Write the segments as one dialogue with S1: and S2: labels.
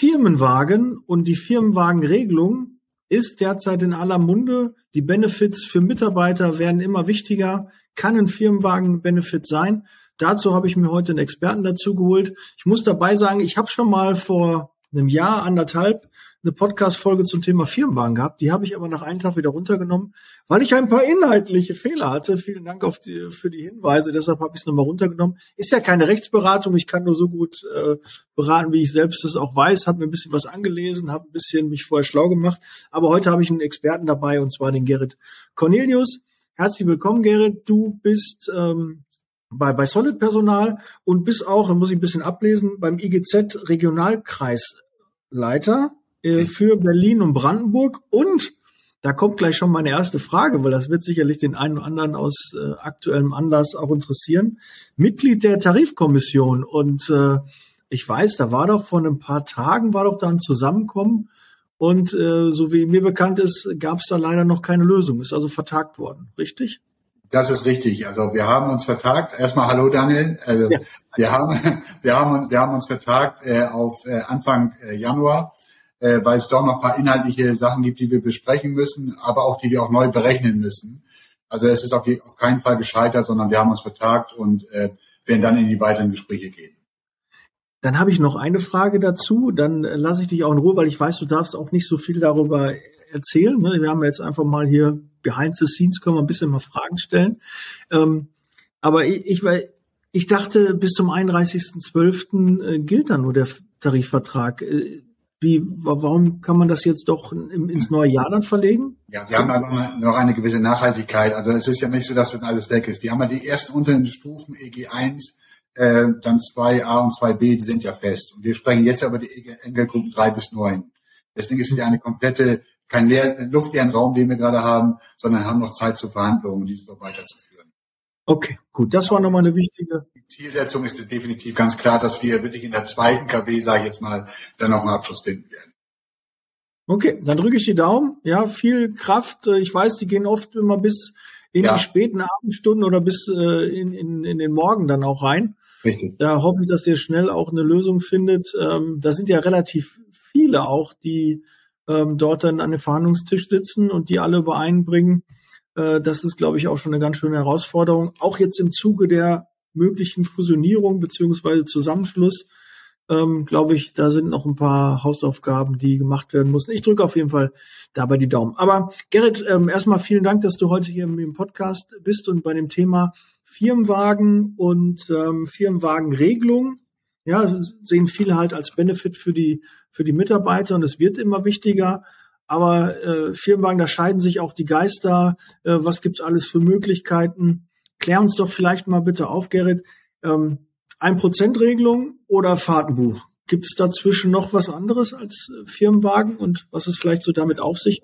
S1: Firmenwagen und die Firmenwagenregelung ist derzeit in aller Munde. Die Benefits für Mitarbeiter werden immer wichtiger. Kann ein Firmenwagen Benefit sein? Dazu habe ich mir heute einen Experten dazu geholt. Ich muss dabei sagen, ich habe schon mal vor einem Jahr, anderthalb, eine Podcast-Folge zum Thema Firmenwagen gehabt. Die habe ich aber nach einem Tag wieder runtergenommen, weil ich ein paar inhaltliche Fehler hatte. Vielen Dank auf die, für die Hinweise. Deshalb habe ich es nochmal runtergenommen. Ist ja keine Rechtsberatung. Ich kann nur so gut äh, beraten, wie ich selbst es auch weiß. Habe mir ein bisschen was angelesen, habe ein bisschen mich vorher schlau gemacht. Aber heute habe ich einen Experten dabei und zwar den Gerrit Cornelius. Herzlich willkommen, Gerrit. Du bist ähm, bei, bei Solid Personal und bist auch, da muss ich ein bisschen ablesen, beim IGZ Regionalkreisleiter äh, für Berlin und Brandenburg. Und da kommt gleich schon meine erste Frage, weil das wird sicherlich den einen oder anderen aus äh, aktuellem Anlass auch interessieren. Mitglied der Tarifkommission. Und äh, ich weiß, da war doch vor ein paar Tagen, war doch da ein Zusammenkommen. Und äh, so wie mir bekannt ist, gab es da leider noch keine Lösung. Ist also vertagt worden, richtig?
S2: Das ist richtig. Also wir haben uns vertagt. Erstmal hallo Daniel. Also ja. wir haben wir haben wir haben uns vertagt äh, auf äh, Anfang äh, Januar äh, weil es doch noch ein paar inhaltliche Sachen gibt, die wir besprechen müssen, aber auch die wir auch neu berechnen müssen. Also es ist auf, auf keinen Fall gescheitert, sondern wir haben uns vertagt und äh, werden dann in die weiteren Gespräche gehen.
S1: Dann habe ich noch eine Frage dazu. Dann lasse ich dich auch in Ruhe, weil ich weiß, du darfst auch nicht so viel darüber erzählen. Ne? Wir haben jetzt einfach mal hier behind the scenes können wir ein bisschen mal Fragen stellen. Ähm, aber ich, ich, ich dachte, bis zum 31.12. Äh, gilt dann nur der Tarifvertrag. Wie, warum kann man das jetzt doch ins neue Jahr dann verlegen?
S2: Ja, wir haben da noch eine, gewisse Nachhaltigkeit. Also es ist ja nicht so, dass dann alles weg ist. Wir haben ja die ersten unteren Stufen EG1, äh, dann 2a und 2b, die sind ja fest. Und wir sprechen jetzt über die Enkelgruppen 3 bis 9. Deswegen ist es ja eine komplette, kein leer, luftleeren Raum, den wir gerade haben, sondern haben noch Zeit zur Verhandlung, diese so weiterzuführen.
S1: Okay, gut, das war nochmal eine wichtige.
S2: Die Zielsetzung ist definitiv ganz klar, dass wir wirklich in der zweiten KW, sage ich jetzt mal, dann noch einen Abschluss finden werden.
S1: Okay, dann drücke ich die Daumen. Ja, viel Kraft. Ich weiß, die gehen oft immer bis in ja. die späten Abendstunden oder bis äh, in, in, in den Morgen dann auch rein. Richtig. Da hoffe ich, dass ihr schnell auch eine Lösung findet. Ähm, da sind ja relativ viele auch, die ähm, dort dann an den Verhandlungstisch sitzen und die alle übereinbringen, äh, das ist, glaube ich, auch schon eine ganz schöne Herausforderung. Auch jetzt im Zuge der möglichen Fusionierung beziehungsweise Zusammenschluss, ähm, glaube ich, da sind noch ein paar Hausaufgaben, die gemacht werden müssen. Ich drücke auf jeden Fall dabei die Daumen. Aber Gerrit, ähm, erstmal vielen Dank, dass du heute hier im Podcast bist und bei dem Thema Firmenwagen und ähm, Firmenwagenregelung. Ja, sehen viele halt als Benefit für die für die Mitarbeiter und es wird immer wichtiger aber äh, Firmenwagen, da scheiden sich auch die Geister. Äh, was gibt's alles für Möglichkeiten? Klär uns doch vielleicht mal bitte auf, Gerrit. Ähm, ein Prozentregelung oder Fahrtenbuch? Gibt es dazwischen noch was anderes als Firmenwagen und was ist vielleicht so damit auf sich?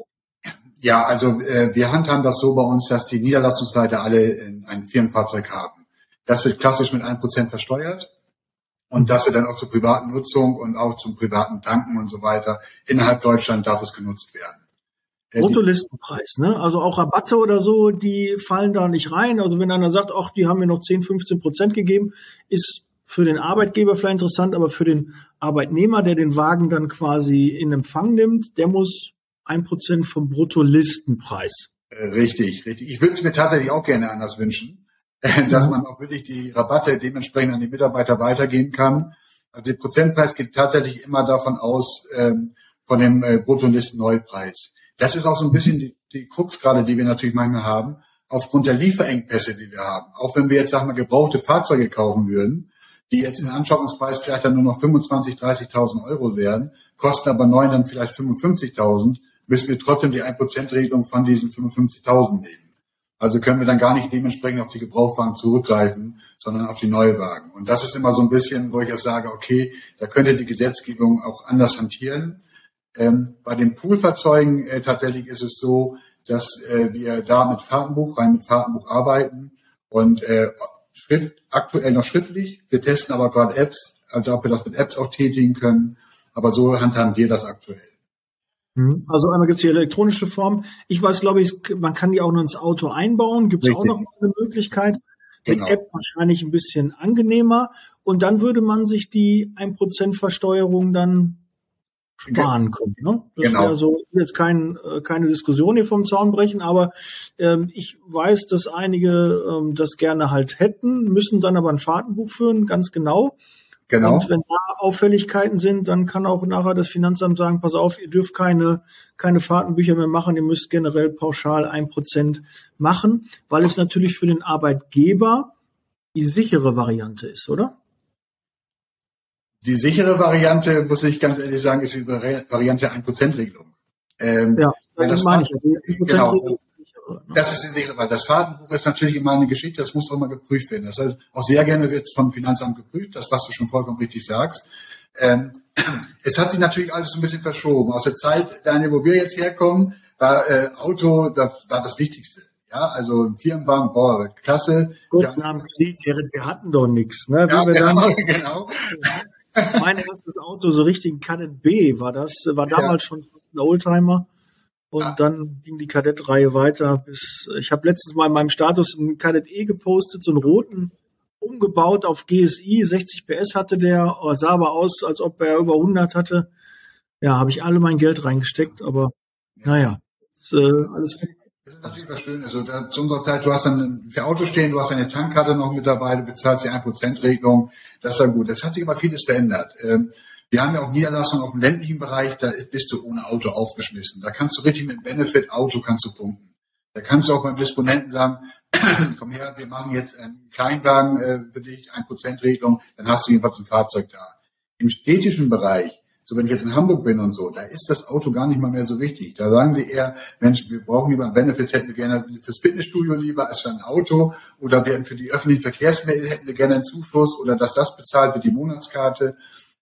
S2: Ja, also äh, wir handhaben das so bei uns, dass die Niederlassungsleiter alle ein Firmenfahrzeug haben. Das wird klassisch mit ein Prozent versteuert und dass wir dann auch zur privaten Nutzung und auch zum privaten Tanken und so weiter innerhalb Deutschland darf es genutzt werden.
S1: Äh, Bruttolistenpreis, ne? Also auch Rabatte oder so, die fallen da nicht rein. Also wenn einer sagt, ach, die haben mir noch 10, 15 Prozent gegeben, ist für den Arbeitgeber vielleicht interessant, aber für den Arbeitnehmer, der den Wagen dann quasi in Empfang nimmt, der muss ein Prozent vom Bruttolistenpreis.
S2: Äh, richtig, richtig. Ich würde es mir tatsächlich auch gerne anders wünschen. dass man auch wirklich die Rabatte dementsprechend an die Mitarbeiter weitergeben kann. Also der Prozentpreis geht tatsächlich immer davon aus, ähm, von dem äh, Bruttolisten-Neupreis. Das ist auch so ein bisschen die, die Krux gerade, die wir natürlich manchmal haben, aufgrund der Lieferengpässe, die wir haben. Auch wenn wir jetzt, sagen wir, gebrauchte Fahrzeuge kaufen würden, die jetzt im Anschaffungspreis vielleicht dann nur noch 25.000, 30.000 Euro wären, kosten aber neun dann vielleicht 55.000, müssen wir trotzdem die 1%-Regelung von diesen 55.000 nehmen. Also können wir dann gar nicht dementsprechend auf die Gebrauchwagen zurückgreifen, sondern auf die Neuwagen. Und das ist immer so ein bisschen, wo ich jetzt sage, okay, da könnte die Gesetzgebung auch anders hantieren. Ähm, bei den Poolfahrzeugen äh, tatsächlich ist es so, dass äh, wir da mit Fahrtenbuch, rein mit Fahrtenbuch arbeiten und äh, Schrift, aktuell noch schriftlich. Wir testen aber gerade Apps, also ob wir das mit Apps auch tätigen können. Aber so handhaben wir das aktuell.
S1: Mhm. Also einmal gibt es die elektronische Form. Ich weiß, glaube ich, man kann die auch noch ins Auto einbauen. Gibt es auch noch eine Möglichkeit? Genau. Die App wahrscheinlich ein bisschen angenehmer. Und dann würde man sich die 1% Versteuerung dann sparen können. Ne? Das genau. wäre so jetzt kein, äh, keine Diskussion hier vom Zaun brechen, aber ähm, ich weiß, dass einige ähm, das gerne halt hätten, müssen dann aber ein Fahrtenbuch führen, ganz genau. Genau. Und wenn da Auffälligkeiten sind, dann kann auch nachher das Finanzamt sagen, pass auf, ihr dürft keine, keine Fahrtenbücher mehr machen, ihr müsst generell pauschal ein Prozent machen, weil es natürlich für den Arbeitgeber die sichere Variante ist, oder?
S2: Die sichere Variante, muss ich ganz ehrlich sagen, ist die Variante 1%-Regelung.
S1: Ähm, ja, das, meine ich.
S2: Also genau. Ne? Das ist die sichere Variante. Das Fahrtenbuch ist natürlich immer eine Geschichte, das muss auch mal geprüft werden. Das heißt, auch sehr gerne wird vom Finanzamt geprüft, das, was du schon vollkommen richtig sagst. Ähm, es hat sich natürlich alles so ein bisschen verschoben. Aus der Zeit, Daniel, wo wir jetzt herkommen, war äh, Auto, das war das Wichtigste. Ja, also ein Firmenwagen, boah, klasse.
S1: Kurz ja. nach dem Krieg, wir hatten doch nichts, ne? Ja, genau, genau. mein erstes Auto, so richtig ein Kadett B war das, war damals ja. schon fast ein Oldtimer. Und ah. dann ging die Kadett-Reihe weiter bis, ich habe letztens mal in meinem Status einen Kadett E gepostet, so einen roten, umgebaut auf GSI, 60 PS hatte der, sah aber aus, als ob er über 100 hatte. Ja, habe ich alle mein Geld reingesteckt, aber naja, ist, äh, alles
S2: das ist natürlich was Schönes. Also da, zu unserer Zeit, du hast dann für Auto stehen, du hast eine Tankkarte noch mit dabei, du bezahlst die 1%-Regelung. Das war gut. Das hat sich aber vieles verändert. Ähm, wir haben ja auch Niederlassungen auf dem ländlichen Bereich, da bist du ohne Auto aufgeschmissen. Da kannst du richtig mit Benefit Auto kannst du punkten. Da kannst du auch beim Disponenten sagen, komm her, wir machen jetzt einen Kleinwagen äh, für dich, 1%-Regelung, dann hast du jedenfalls ein Fahrzeug da. Im städtischen Bereich so, wenn ich jetzt in Hamburg bin und so, da ist das Auto gar nicht mal mehr so wichtig. Da sagen die eher, Mensch, wir brauchen lieber Benefits, hätten wir gerne fürs Fitnessstudio lieber als für ein Auto oder wir für die öffentlichen Verkehrsmittel hätten wir gerne einen Zuschuss oder dass das bezahlt wird, die Monatskarte.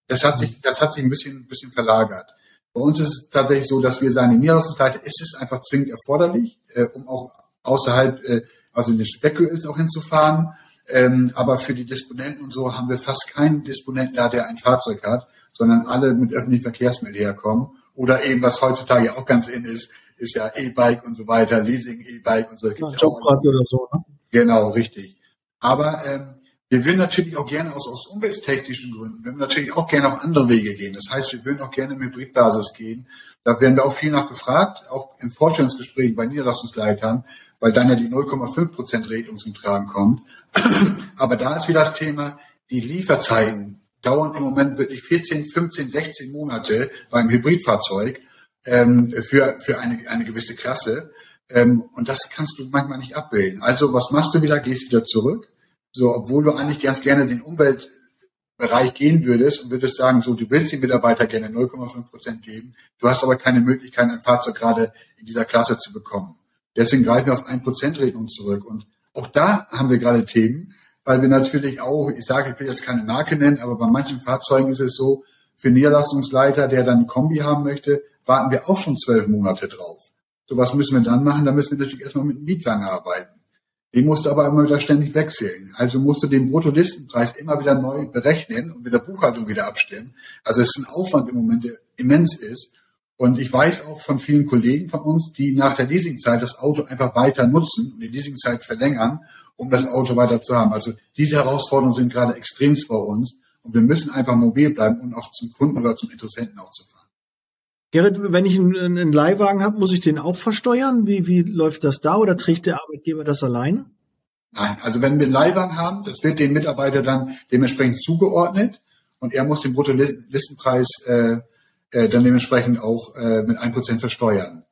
S2: Das hat sich, das hat sich ein bisschen, ein bisschen verlagert. Bei uns ist es tatsächlich so, dass wir sagen, die Niederlassungsleiter ist es einfach zwingend erforderlich, äh, um auch außerhalb, äh, also in den Speckgürtels auch hinzufahren. Ähm, aber für die Disponenten und so haben wir fast keinen Disponenten da, der ein Fahrzeug hat sondern alle mit öffentlichen Verkehrsmitteln herkommen. Oder eben, was heutzutage auch ganz in ist, ist ja E-Bike und so weiter, Leasing, E-Bike und so. Ja, Jobrad oder so, ne? Genau, richtig. Aber ähm, wir würden natürlich auch gerne aus, aus umwelttechnischen Gründen, wir würden natürlich auch gerne auf andere Wege gehen. Das heißt, wir würden auch gerne im Hybridbasis gehen. Da werden wir auch viel nach gefragt, auch in Vorstellungsgesprächen bei Niederlassungsleitern, weil dann ja die 0,5 Prozent Regelung zum Tragen kommt. Aber da ist wieder das Thema, die Lieferzeiten dauern im Moment wirklich 14, 15, 16 Monate beim Hybridfahrzeug ähm, für, für eine, eine gewisse Klasse. Ähm, und das kannst du manchmal nicht abbilden. Also was machst du wieder? Gehst wieder zurück. So, obwohl du eigentlich ganz gerne den Umweltbereich gehen würdest und würdest sagen, so, du willst den Mitarbeiter gerne 0,5 Prozent geben. Du hast aber keine Möglichkeit, ein Fahrzeug gerade in dieser Klasse zu bekommen. Deswegen greifen wir auf 1%-Regelung zurück. Und auch da haben wir gerade Themen, weil wir natürlich auch, ich sage, ich will jetzt keine Marke nennen, aber bei manchen Fahrzeugen ist es so, für Niederlassungsleiter, der dann Kombi haben möchte, warten wir auch schon zwölf Monate drauf. So was müssen wir dann machen, da müssen wir natürlich erstmal mit einem Mietwagen arbeiten. Den musst du aber immer wieder ständig wechseln. Also musst du den Bruttolistenpreis immer wieder neu berechnen und mit der Buchhaltung wieder abstimmen. Also es ist ein Aufwand im Moment, der immens ist. Und ich weiß auch von vielen Kollegen von uns, die nach der Leasingzeit das Auto einfach weiter nutzen und die Leasingzeit verlängern um das Auto weiter zu haben. Also diese Herausforderungen sind gerade extremst bei uns und wir müssen einfach mobil bleiben und auch zum Kunden oder zum Interessenten auch zu fahren.
S1: Gerrit, wenn ich einen, einen Leihwagen habe, muss ich den auch versteuern? Wie, wie läuft das da oder trägt der Arbeitgeber das alleine?
S2: Nein, also wenn wir einen Leihwagen haben, das wird dem Mitarbeiter dann dementsprechend zugeordnet und er muss den Bruttolistenpreis äh, äh, dann dementsprechend auch äh, mit ein Prozent versteuern.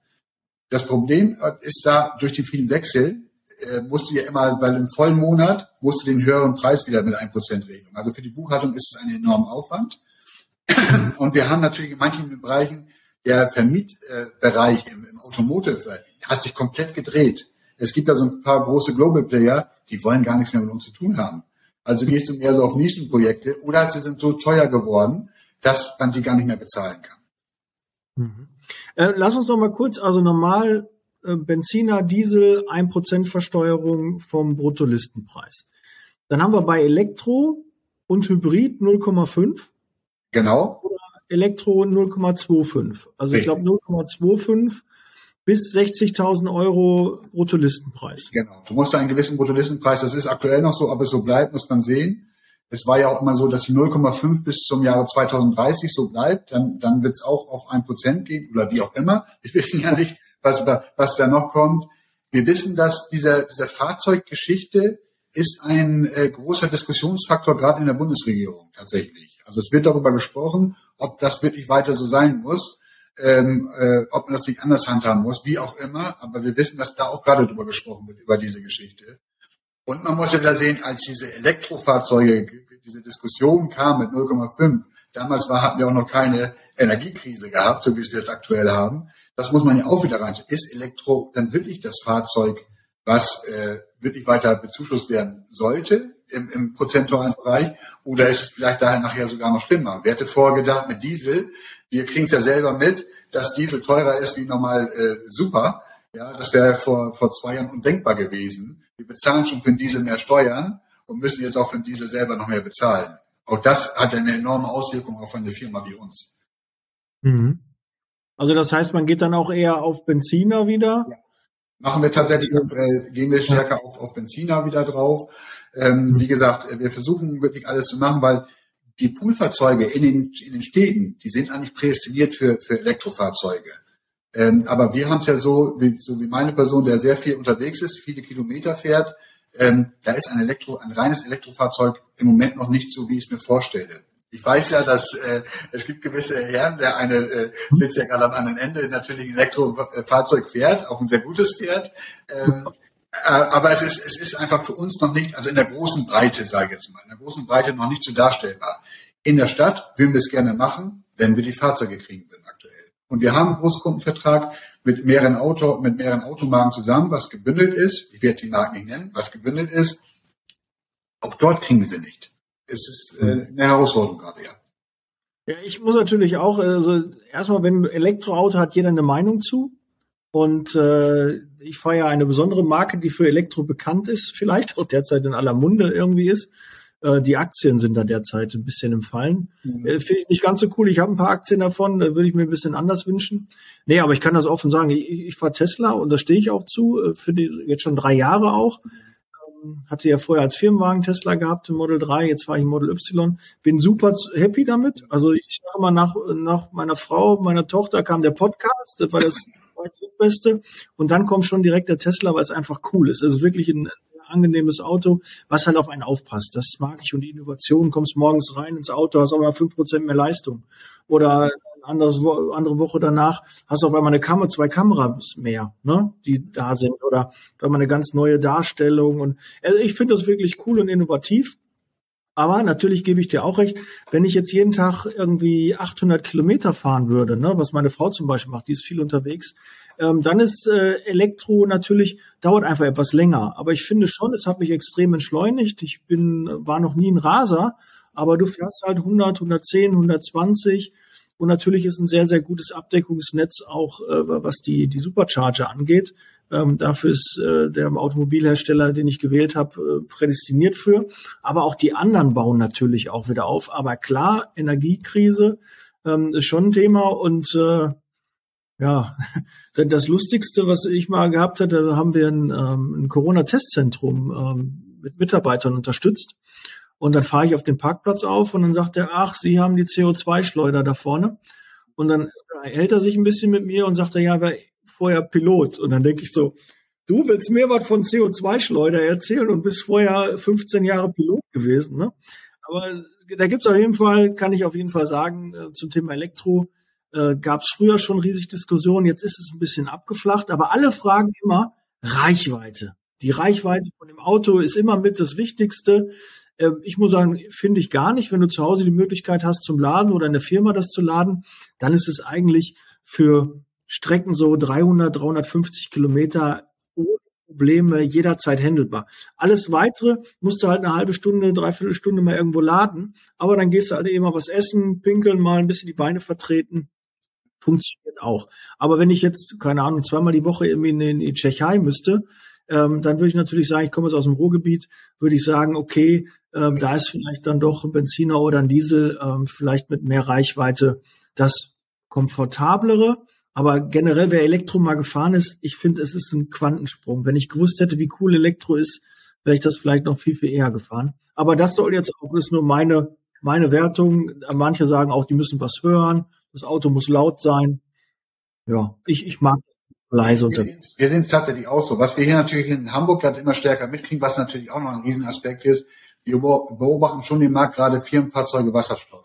S2: Das Problem ist da durch die vielen Wechsel, äh, musst du ja immer, weil im vollen Monat musst du den höheren Preis wieder mit 1% regeln. Also für die Buchhaltung ist es ein enormer Aufwand. Und wir haben natürlich in manchen Bereichen, der Vermietbereich im, im Automotive äh, hat sich komplett gedreht. Es gibt da so ein paar große Global Player, die wollen gar nichts mehr mit uns zu tun haben. Also gehst du mehr so auf Nischenprojekte oder sie sind so teuer geworden, dass man sie gar nicht mehr bezahlen kann.
S1: Mhm. Äh, lass uns noch mal kurz, also normal äh, Benziner, Diesel, 1% Versteuerung vom Bruttolistenpreis. Dann haben wir bei Elektro und Hybrid 0,5.
S2: Genau.
S1: Oder Elektro 0,25. Also ich glaube 0,25 bis 60.000 Euro Bruttolistenpreis.
S2: Genau. Du musst einen gewissen Bruttolistenpreis, das ist aktuell noch so, ob es so bleibt, muss man sehen. Es war ja auch immer so, dass die 0,5 bis zum Jahre 2030 so bleibt. Dann, dann wird es auch auf ein Prozent gehen oder wie auch immer. Wir wissen ja nicht, was, was da noch kommt. Wir wissen, dass dieser, diese Fahrzeuggeschichte ist ein äh, großer Diskussionsfaktor gerade in der Bundesregierung tatsächlich. Also es wird darüber gesprochen, ob das wirklich weiter so sein muss, ähm, äh, ob man das nicht anders handhaben muss, wie auch immer. Aber wir wissen, dass da auch gerade darüber gesprochen wird, über diese Geschichte. Und man muss ja wieder sehen, als diese Elektrofahrzeuge, diese Diskussion kam mit 0,5, damals war, hatten wir auch noch keine Energiekrise gehabt, so wie es wir jetzt aktuell haben. Das muss man ja auch wieder rein. Ist Elektro dann wirklich das Fahrzeug, was äh, wirklich weiter bezuschusst werden sollte im, im prozentualen Bereich? Oder ist es vielleicht daher nachher sogar noch schlimmer? Wer hätte vorgedacht mit Diesel? Wir kriegen es ja selber mit, dass Diesel teurer ist wie normal äh, super. Ja, das wäre vor, vor zwei Jahren undenkbar gewesen. Wir bezahlen schon für den Diesel mehr Steuern und müssen jetzt auch für den Diesel selber noch mehr bezahlen. Auch das hat eine enorme Auswirkung auf eine Firma wie uns.
S1: Mhm. Also das heißt, man geht dann auch eher auf Benziner wieder? Ja.
S2: Machen wir tatsächlich, äh, gehen wir stärker auf, auf Benziner wieder drauf. Ähm, mhm. Wie gesagt, wir versuchen wirklich alles zu machen, weil die Poolfahrzeuge in den, in den Städten, die sind eigentlich prädestiniert für, für Elektrofahrzeuge. Ähm, aber wir haben es ja so wie, so wie meine Person, der sehr viel unterwegs ist, viele Kilometer fährt, ähm, da ist ein Elektro, ein reines Elektrofahrzeug im Moment noch nicht so, wie ich es mir vorstelle. Ich weiß ja, dass äh, es gibt gewisse Herren, der eine äh, sitzt ja gerade am anderen Ende, natürlich ein Elektrofahrzeug fährt, auch ein sehr gutes Pferd. Ähm, äh, aber es ist, es ist einfach für uns noch nicht, also in der großen Breite, sage ich jetzt mal, in der großen Breite noch nicht so darstellbar. In der Stadt würden wir es gerne machen, wenn wir die Fahrzeuge kriegen würden aktuell. Und wir haben einen Großkundenvertrag mit mehreren Auto, mit mehreren Automarken zusammen, was gebündelt ist. Ich werde die Marken nicht nennen, was gebündelt ist. Auch dort kriegen wir sie nicht. Es ist äh, eine Herausforderung gerade, ja.
S1: Ja, ich muss natürlich auch, also erstmal, wenn ein Elektroauto hat jeder eine Meinung zu. Und äh, ich fahre ja eine besondere Marke, die für Elektro bekannt ist, vielleicht auch derzeit in aller Munde irgendwie ist. Äh, die Aktien sind da derzeit ein bisschen im Fallen. Mhm. Äh, Finde ich nicht ganz so cool. Ich habe ein paar Aktien davon, da würde ich mir ein bisschen anders wünschen. Nee, aber ich kann das offen sagen. Ich, ich fahre Tesla und da stehe ich auch zu, äh, für die jetzt schon drei Jahre auch. Hatte ja vorher als Firmenwagen Tesla gehabt, im Model 3, jetzt fahre ich Model Y. Bin super happy damit. Also ich sage mal, nach, nach meiner Frau, meiner Tochter kam der Podcast, das war das Beste. Und dann kommt schon direkt der Tesla, weil es einfach cool ist. Es ist wirklich ein angenehmes Auto, was halt auf einen aufpasst. Das mag ich. Und die Innovation, kommst morgens rein ins Auto, hast auch mal fünf Prozent mehr Leistung. Oder anderes, andere Woche danach hast du auf einmal eine Kamera, zwei Kameras mehr, ne, die da sind. Oder auf einmal eine ganz neue Darstellung. Und also ich finde das wirklich cool und innovativ. Aber natürlich gebe ich dir auch recht, wenn ich jetzt jeden Tag irgendwie 800 Kilometer fahren würde, ne, was meine Frau zum Beispiel macht, die ist viel unterwegs, ähm, dann ist äh, Elektro natürlich, dauert einfach etwas länger. Aber ich finde schon, es hat mich extrem entschleunigt. Ich bin, war noch nie ein Raser, aber du fährst halt 100, 110, 120. Und natürlich ist ein sehr, sehr gutes Abdeckungsnetz auch, äh, was die, die Supercharger angeht. Ähm, dafür ist äh, der Automobilhersteller, den ich gewählt habe, äh, prädestiniert für. Aber auch die anderen bauen natürlich auch wieder auf. Aber klar, Energiekrise ähm, ist schon ein Thema und äh, ja, denn das Lustigste, was ich mal gehabt hatte, da haben wir ein, ähm, ein Corona-Testzentrum ähm, mit Mitarbeitern unterstützt. Und dann fahre ich auf den Parkplatz auf und dann sagt er, ach, Sie haben die CO2-Schleuder da vorne. Und dann hält er sich ein bisschen mit mir und sagt er, ja, wer vorher Pilot. Und dann denke ich so, du willst mir was von CO2-Schleuder erzählen und bist vorher 15 Jahre Pilot gewesen. Ne? Aber da gibt's auf jeden Fall, kann ich auf jeden Fall sagen, äh, zum Thema Elektro, äh, gab es früher schon riesig Diskussionen, jetzt ist es ein bisschen abgeflacht, aber alle fragen immer Reichweite. Die Reichweite von dem Auto ist immer mit das Wichtigste. Äh, ich muss sagen, finde ich gar nicht. Wenn du zu Hause die Möglichkeit hast zum Laden oder in der Firma das zu laden, dann ist es eigentlich für Strecken so 300, 350 Kilometer ohne Probleme jederzeit handelbar. Alles weitere musst du halt eine halbe Stunde, dreiviertel Stunde mal irgendwo laden, aber dann gehst du halt eben mal was essen, pinkeln mal, ein bisschen die Beine vertreten funktioniert auch. Aber wenn ich jetzt, keine Ahnung, zweimal die Woche irgendwie in, in die Tschechei müsste, ähm, dann würde ich natürlich sagen, ich komme jetzt aus dem Ruhrgebiet, würde ich sagen, okay, ähm, da ist vielleicht dann doch ein Benziner oder ein Diesel, ähm, vielleicht mit mehr Reichweite das komfortablere. Aber generell, wer Elektro mal gefahren ist, ich finde, es ist ein Quantensprung. Wenn ich gewusst hätte, wie cool Elektro ist, wäre ich das vielleicht noch viel, viel eher gefahren. Aber das soll jetzt auch, ist nur meine, meine Wertung. Manche sagen auch, die müssen was hören. Das Auto muss laut sein. Ja, ich, ich mag leise
S2: unterwegs. Wir sehen es tatsächlich auch so. Was wir hier natürlich in Hamburg gerade immer stärker mitkriegen, was natürlich auch noch ein Riesenaspekt ist, wir beobachten schon den Markt gerade Firmenfahrzeuge Wasserstoff.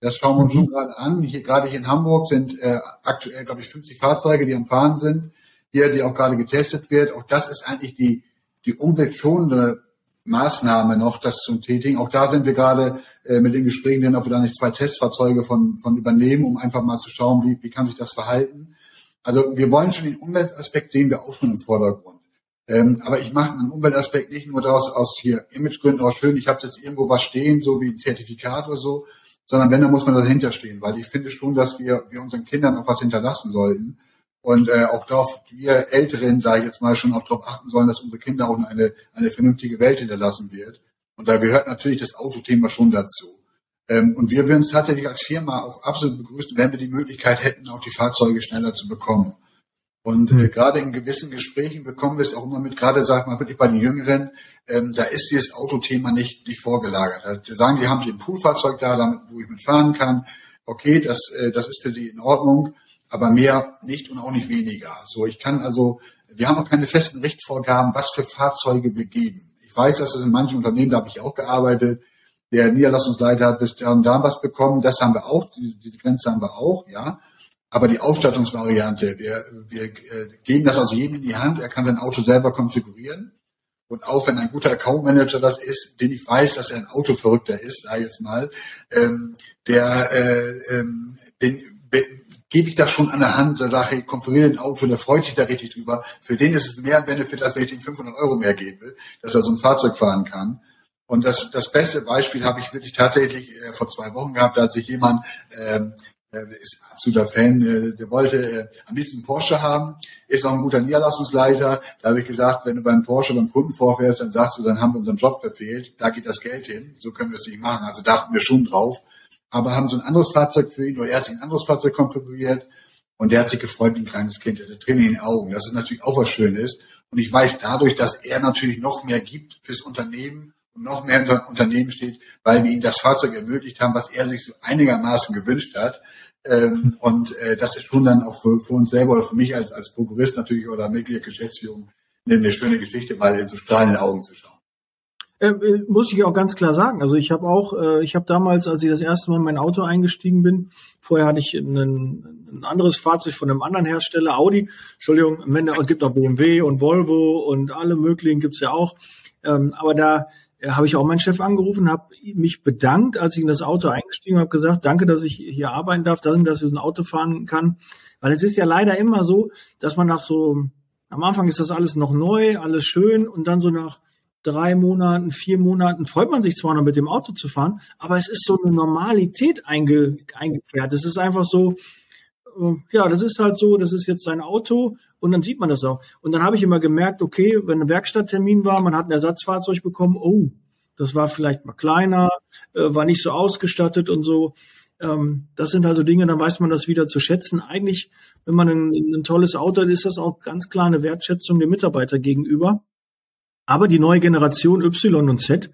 S2: Das schauen wir uns mhm. schon gerade an. Hier, gerade hier in Hamburg sind äh, aktuell, glaube ich, 50 Fahrzeuge, die am Fahren sind. Hier, die auch gerade getestet wird. Auch das ist eigentlich die, die umweltschonende Maßnahme noch, das zu tätigen. Auch da sind wir gerade äh, mit den Gesprächen, denn ob wir da nicht zwei Testfahrzeuge von, von übernehmen, um einfach mal zu schauen, wie, wie kann sich das verhalten. Also wir wollen schon den Umweltaspekt sehen wir auch schon im Vordergrund. Ähm, aber ich mache einen Umweltaspekt nicht nur daraus aus hier Imagegründen aus schön, ich habe jetzt irgendwo was stehen, so wie ein Zertifikat oder so, sondern wenn, dann muss man dahinter stehen, weil ich finde schon, dass wir, wir unseren Kindern auch was hinterlassen sollten. Und äh, auch darauf, wir Älteren, sage ich jetzt mal, schon auch darauf achten sollen, dass unsere Kinder auch eine, eine vernünftige Welt hinterlassen wird. Und da gehört natürlich das Autothema schon dazu. Ähm, und wir würden es tatsächlich als Firma auch absolut begrüßen, wenn wir die Möglichkeit hätten, auch die Fahrzeuge schneller zu bekommen. Und äh, gerade in gewissen Gesprächen bekommen wir es auch immer mit, gerade sag mal wirklich bei den Jüngeren, ähm, da ist dieses Autothema nicht, nicht vorgelagert. Also, die sagen, die haben ein Poolfahrzeug da, damit, wo ich mitfahren kann. Okay, das, äh, das ist für sie in Ordnung, aber mehr nicht und auch nicht weniger. So, ich kann also, wir haben auch keine festen Richtvorgaben, was für Fahrzeuge wir geben. Ich weiß, dass das in manchen Unternehmen, da habe ich auch gearbeitet, der Niederlassungsleiter hat bis da und da was bekommen, das haben wir auch, diese, Grenze haben wir auch, ja. Aber die Ausstattungsvariante, wir, wir äh, geben das aus jedem in die Hand. Er kann sein Auto selber konfigurieren. Und auch wenn ein guter Account Manager das ist, den ich weiß, dass er ein Autoverrückter ist, sag ich jetzt mal, ähm, der, äh, ähm, den gebe ich das schon an der Hand, da sage ich, konfiguriere ein Auto, der freut sich da richtig drüber. Für den ist es mehr ein Benefit, als wenn ich ihm 500 Euro mehr gebe, dass er so ein Fahrzeug fahren kann. Und das, das beste Beispiel habe ich wirklich tatsächlich äh, vor zwei Wochen gehabt, da hat sich jemand ähm, der ist absoluter Fan, äh, der wollte äh, am liebsten Porsche haben, ist auch ein guter Niederlassungsleiter. Da habe ich gesagt, wenn du beim Porsche beim Kunden vorfährst, dann sagst du, dann haben wir unseren Job verfehlt, da geht das Geld hin, so können wir es nicht machen. Also da achten wir schon drauf. Aber haben so ein anderes Fahrzeug für ihn oder er hat sich ein anderes Fahrzeug konfiguriert und der hat sich gefreut wie ein kleines Kind, der Tränen in den Augen. Das ist natürlich auch was Schönes. Und ich weiß dadurch, dass er natürlich noch mehr gibt fürs Unternehmen und noch mehr unter Unternehmen steht, weil wir ihm das Fahrzeug ermöglicht haben, was er sich so einigermaßen gewünscht hat. Ähm, und äh, das ist schon dann auch für, für, uns selber oder für mich als, als Prokurist natürlich oder Mitglied der Geschäftsführung eine, eine schöne Geschichte, mal in so strahlenden Augen zu schauen.
S1: Äh, äh, muss ich auch ganz klar sagen. Also ich habe auch, äh, ich habe damals, als ich das erste Mal in mein Auto eingestiegen bin, vorher hatte ich ein, ein anderes Fahrzeug von einem anderen Hersteller, Audi. Entschuldigung, es gibt auch BMW und Volvo und alle möglichen gibt's ja auch. Ähm, aber da habe ich auch meinen Chef angerufen, habe mich bedankt, als ich in das Auto eingestiegen habe, gesagt, danke, dass ich hier arbeiten darf, dass ich ein Auto fahren kann. Weil es ist ja leider immer so, dass man nach so, am Anfang ist das alles noch neu, alles schön und dann so nach drei Monaten, vier Monaten freut man sich zwar noch mit dem Auto zu fahren, aber es ist so eine Normalität einge, eingekehrt. Es ist einfach so, äh, ja, das ist halt so, das ist jetzt sein Auto und dann sieht man das auch. Und dann habe ich immer gemerkt, okay, wenn ein Werkstatttermin war, man hat ein Ersatzfahrzeug bekommen, oh, das war vielleicht mal kleiner, äh, war nicht so ausgestattet und so. Ähm, das sind also Dinge, dann weiß man das wieder zu schätzen. Eigentlich, wenn man ein, ein tolles Auto hat, ist das auch ganz klar eine Wertschätzung dem Mitarbeiter gegenüber. Aber die neue Generation Y und Z,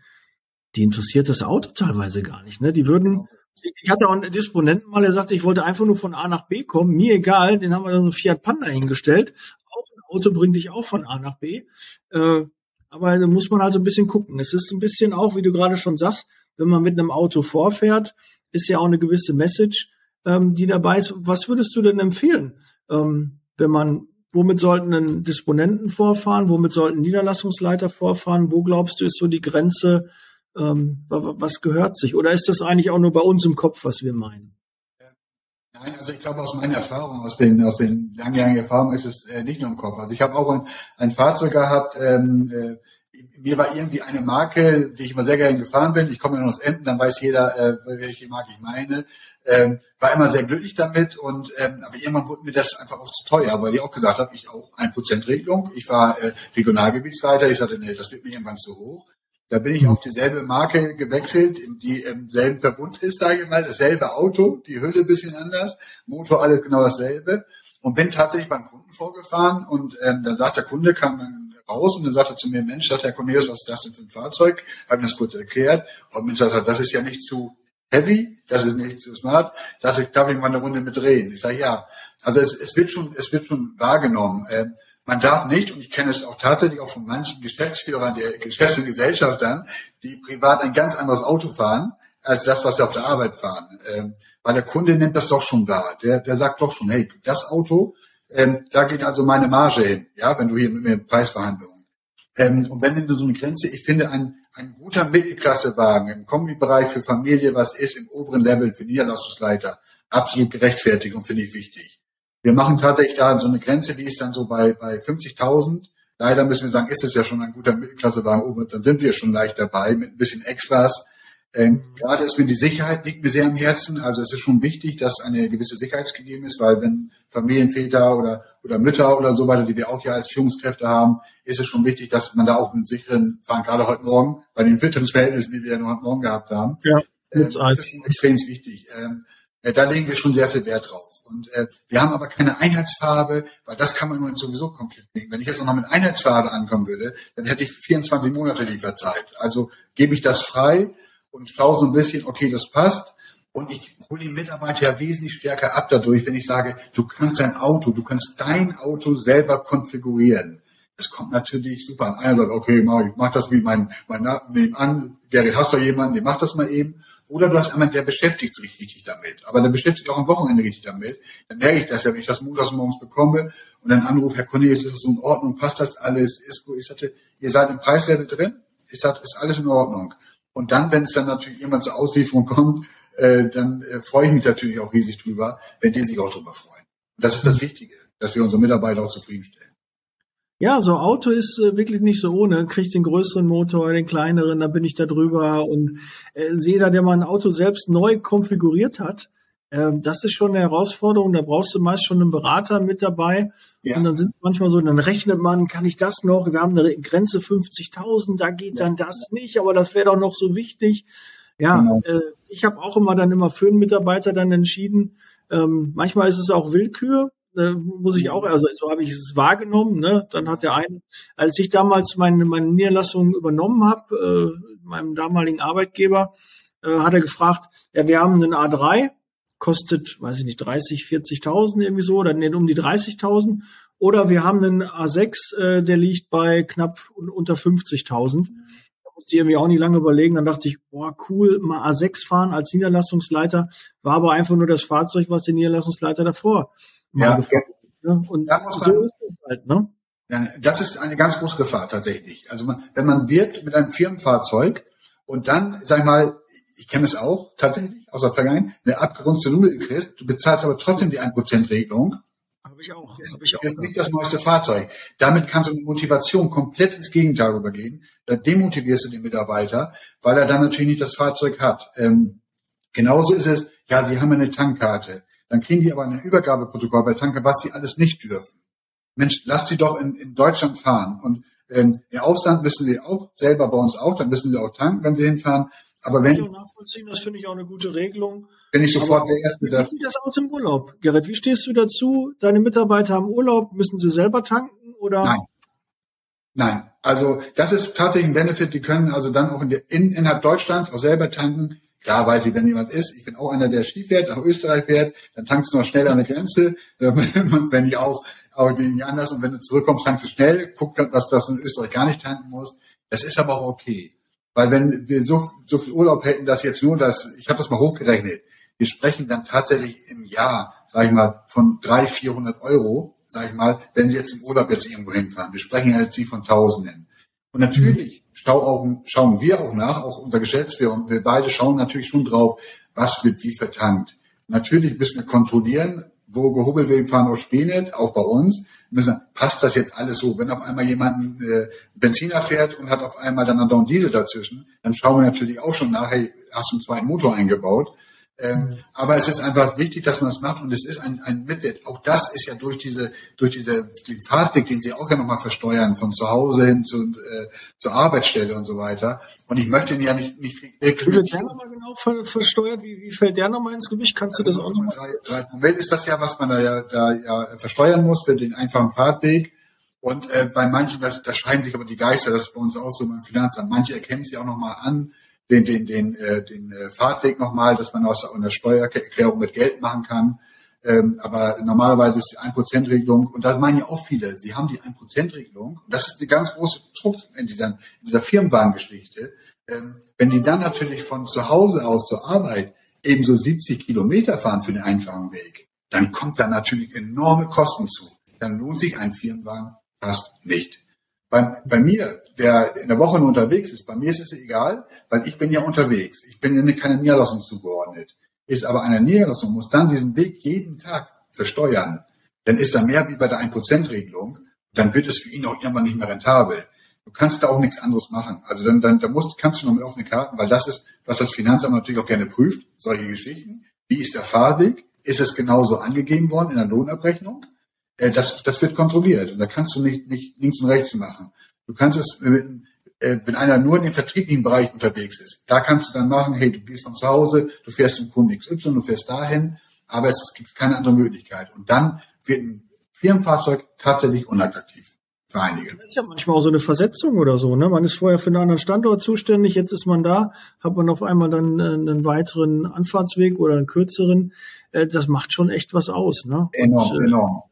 S1: die interessiert das Auto teilweise gar nicht. Ne? Die würden ich hatte auch einen Disponenten mal, der sagte, ich wollte einfach nur von A nach B kommen, mir egal, den haben wir dann so Fiat Panda hingestellt. Auch ein Auto bringt dich auch von A nach B. Äh, aber da muss man also ein bisschen gucken. Es ist ein bisschen auch, wie du gerade schon sagst, wenn man mit einem Auto vorfährt, ist ja auch eine gewisse Message, ähm, die dabei ist. Was würdest du denn empfehlen, ähm, wenn man, womit sollten denn Disponenten vorfahren, womit sollten Niederlassungsleiter vorfahren? Wo glaubst du, ist so die Grenze, ähm, was gehört sich? Oder ist das eigentlich auch nur bei uns im Kopf, was wir meinen?
S2: Nein, also ich glaube aus meiner Erfahrung, aus den, aus den langjährigen Erfahrungen ist es äh, nicht nur im Kopf. Also ich habe auch ein, ein Fahrzeug gehabt, ähm, äh, mir war irgendwie eine Marke, die ich immer sehr gerne gefahren bin. Ich komme ja aus Enten, dann weiß jeder, äh, welche Marke ich meine. Ähm, war immer sehr glücklich damit und ähm, aber irgendwann wurde mir das einfach auch zu teuer, weil ich auch gesagt habe, ich auch ein Prozent Regelung. Ich war äh, Regionalgebietsleiter, ich sagte, nee, das wird mir irgendwann zu hoch. Da bin ich auf dieselbe Marke gewechselt, die im selben Verbund ist, sage ich mal, dasselbe Auto, die Hülle bisschen anders, Motor alles genau dasselbe und bin tatsächlich beim Kunden vorgefahren und ähm, dann sagt der Kunde, kam, raus und dann sagte er zu mir, Mensch, sagt Herr Cornelius, was ist das denn für ein Fahrzeug? Habe ihm das kurz erklärt. Und Mensch, sagt, das ist ja nicht zu heavy, das ist nicht zu smart. Sagte, darf ich mal eine Runde mit drehen? Ich sage, ja. Also es, es wird schon, es wird schon wahrgenommen. Ähm, man darf nicht, und ich kenne es auch tatsächlich auch von manchen Geschäftsführern der Geschäfts- und Gesellschaftern, die privat ein ganz anderes Auto fahren, als das, was sie auf der Arbeit fahren. Ähm, weil der Kunde nimmt das doch schon wahr. Der, der sagt doch schon, hey, das Auto, ähm, da geht also meine Marge hin, ja, wenn du hier mit mir Preisverhandlungen. Ähm, und wenn du so eine Grenze, ich finde, ein, ein guter Mittelklassewagen im Kombibereich für Familie, was ist im oberen Level für Niederlassungsleiter, absolut gerechtfertigt und finde ich wichtig. Wir machen tatsächlich da so eine Grenze, die ist dann so bei, bei 50.000. Leider müssen wir sagen, ist es ja schon ein guter Mittelklassewagen, dann sind wir schon leicht dabei mit ein bisschen Extras. Ähm, gerade ist mir die Sicherheit liegt mir sehr am Herzen. Also es ist schon wichtig, dass eine gewisse Sicherheit gegeben ist, weil wenn Familienväter oder, oder Mütter oder so weiter, die wir auch ja als Führungskräfte haben, ist es schon wichtig, dass man da auch mit sicheren fahren, gerade heute Morgen, bei den Witterungsverhältnissen, die wir ja noch heute Morgen gehabt haben. Ja, äh, das ist schon extrem wichtig. Ähm, äh, da legen wir schon sehr viel Wert drauf. Und äh, wir haben aber keine Einheitsfarbe, weil das kann man nur sowieso komplett legen. Wenn ich jetzt noch mit Einheitsfarbe ankommen würde, dann hätte ich 24 Monate Lieferzeit. Also gebe ich das frei und schaue so ein bisschen, okay, das passt. Und ich hole die Mitarbeiter ja wesentlich stärker ab dadurch, wenn ich sage, du kannst dein Auto, du kannst dein Auto selber konfigurieren. Das kommt natürlich super an. Einer sagt, okay, mach, ich mach das wie mein, mein an. Gerrit, hast du jemanden, der macht das mal eben. Oder du hast jemanden, der beschäftigt sich richtig damit. Aber der beschäftigt sich auch am Wochenende richtig damit. Dann merke ich das ja, wenn ich das montags morgens bekomme und dann anrufe, Herr Cornelius, ist das in Ordnung? Passt das alles? Ist gut? Ich sagte, ihr seid im Preislevel drin? Ich sagte, ist alles in Ordnung. Und dann, wenn es dann natürlich jemand zur Auslieferung kommt, äh, dann äh, freue ich mich natürlich auch riesig drüber, wenn die sich auch drüber freuen. Und das ist das Wichtige, dass wir unsere Mitarbeiter auch zufriedenstellen.
S1: Ja, so Auto ist äh, wirklich nicht so ohne. Kriegt den größeren Motor, den kleineren, dann bin ich da drüber. Und äh, jeder, der mal ein Auto selbst neu konfiguriert hat, ähm, das ist schon eine Herausforderung. Da brauchst du meist schon einen Berater mit dabei. Ja. Und dann sind manchmal so, dann rechnet man, kann ich das noch? Wir haben eine Grenze 50.000, da geht dann das nicht, aber das wäre doch noch so wichtig. Ja, genau. äh, ich habe auch immer dann immer für einen Mitarbeiter dann entschieden. Ähm, manchmal ist es auch Willkür, äh, muss ich auch, also so habe ich es wahrgenommen. Ne? Dann hat der eine, als ich damals meine, meine Niederlassung übernommen habe, äh, meinem damaligen Arbeitgeber, äh, hat er gefragt, ja, wir haben einen A3, kostet, weiß ich nicht, 30, 40.000 irgendwie so, oder nee, um die 30.000. Oder wir haben einen A6, äh, der liegt bei knapp unter 50.000. Da musste ich irgendwie auch nicht lange überlegen. Dann dachte ich, boah, cool, mal A6 fahren als Niederlassungsleiter. War aber einfach nur das Fahrzeug, was der Niederlassungsleiter davor
S2: ja, gefahren ja. Ne? Und so ist es halt, ne? Das ist eine ganz große Gefahr tatsächlich. Also man, wenn man wirkt mit einem Firmenfahrzeug und dann, sag ich mal, ich kenne es auch tatsächlich aus der Vergangenheit, eine abgerundete Nummer kriegst, du bezahlst aber trotzdem die 1%-Regelung. Habe ich auch. Das hab ich auch. ist nicht das neueste Fahrzeug. Damit kannst du die Motivation komplett ins Gegenteil übergehen. Da demotivierst du den Mitarbeiter, weil er dann natürlich nicht das Fahrzeug hat. Ähm, genauso ist es, ja, sie haben eine Tankkarte. Dann kriegen die aber ein Übergabeprotokoll bei Tanker, was sie alles nicht dürfen. Mensch, lasst sie doch in, in Deutschland fahren. Und ähm, im Ausland müssen sie auch, selber bei uns auch, dann müssen sie auch tanken, wenn sie hinfahren. Aber wenn.
S1: Ich nachvollziehen, das finde ich auch eine gute Regelung.
S2: Bin ich sofort der Erste.
S1: Wie sieht das aus im Urlaub? Gerrit, wie stehst du dazu? Deine Mitarbeiter haben Urlaub, müssen sie selber tanken oder?
S2: Nein. Nein. Also, das ist tatsächlich ein Benefit. Die können also dann auch in der, in, innerhalb Deutschlands auch selber tanken. Klar weiß ich, wenn jemand ist, ich bin auch einer, der Ski fährt, nach Österreich fährt, dann tankst du noch schnell an der Grenze. wenn ich auch, aber gegen anders und wenn du zurückkommst, tankst du schnell, guck, was das in Österreich gar nicht tanken muss. Das ist aber auch okay. Weil wenn wir so, so viel Urlaub hätten, dass jetzt nur das, ich habe das mal hochgerechnet, wir sprechen dann tatsächlich im Jahr, sage ich mal, von drei, vierhundert Euro, sage ich mal, wenn Sie jetzt im Urlaub jetzt irgendwo hinfahren. Wir sprechen halt Sie von Tausenden. Und natürlich Stauaugen schauen wir auch nach, auch unser Geschäftsführer, und wir beide schauen natürlich schon drauf, was wird wie vertankt. Natürlich müssen wir kontrollieren, wo gehobelt wird, fahren auf Spänet, auch bei uns müssen, passt das jetzt alles so? Wenn auf einmal jemand äh, Benziner fährt und hat auf einmal dann einen Diesel dazwischen, dann schauen wir natürlich auch schon nach, hey, hast du einen zweiten Motor eingebaut? Ähm, aber es ist einfach wichtig, dass man es macht und es ist ein, ein Mitwert. Auch das ist ja durch diese, durch diese, den Fahrtweg, den Sie auch ja nochmal versteuern, von zu Hause hin zu, äh, zur Arbeitsstelle und so weiter. Und ich möchte ihn ja nicht, nicht
S1: Wie wird der nochmal genau ver versteuert? Wie, wie fällt der nochmal ins Gewicht? Kannst du also das auch nochmal?
S2: Drei, drei Promille ist das ja, was man da ja, da ja versteuern muss für den einfachen Fahrtweg. Und äh, bei manchen, das, da scheiden sich aber die Geister, das ist bei uns auch so beim Finanzamt. Manche erkennen sie auch nochmal an, den, den, den, äh, den äh, Fahrtweg nochmal, dass man aus einer Steuererklärung mit Geld machen kann. Ähm, aber normalerweise ist die 1%-Regelung, und das meinen ja auch viele, sie haben die 1%-Regelung, und das ist eine ganz große Druck in dieser, in dieser Firmenwagengeschichte. Ähm, wenn die dann natürlich von zu Hause aus zur Arbeit ebenso 70 Kilometer fahren für den einfachen Weg, dann kommt da natürlich enorme Kosten zu. Dann lohnt sich ein Firmenwagen fast nicht. Bei, bei mir, der in der Woche nur unterwegs ist, bei mir ist es egal, weil ich bin ja unterwegs. Ich bin ja keine Niederlassung zugeordnet. Ist aber eine Niederlassung, muss dann diesen Weg jeden Tag versteuern. Dann ist da mehr wie bei der 1%-Regelung. Dann wird es für ihn auch irgendwann nicht mehr rentabel. Du kannst da auch nichts anderes machen. Also dann, dann, dann musst, kannst du noch mit offenen Karten, weil das ist, was das Finanzamt natürlich auch gerne prüft, solche Geschichten. Wie ist der Fahrweg? Ist es genauso angegeben worden in der Lohnabrechnung? Äh, das, das wird kontrolliert und da kannst du nicht, nicht links und rechts machen. Du kannst es, mit, äh, wenn einer nur in dem vertrieblichen Bereich unterwegs ist, da kannst du dann machen, hey, du gehst von zu Hause, du fährst zum Kunden XY, du fährst dahin, aber es, es gibt keine andere Möglichkeit. Und dann wird ein Firmenfahrzeug tatsächlich unattraktiv für einige.
S1: Das ist ja manchmal auch so eine Versetzung oder so. Ne? Man ist vorher für einen anderen Standort zuständig, jetzt ist man da, hat man auf einmal dann äh, einen weiteren Anfahrtsweg oder einen kürzeren. Äh, das macht schon echt was aus. Ne?
S2: Enorm, Und, enorm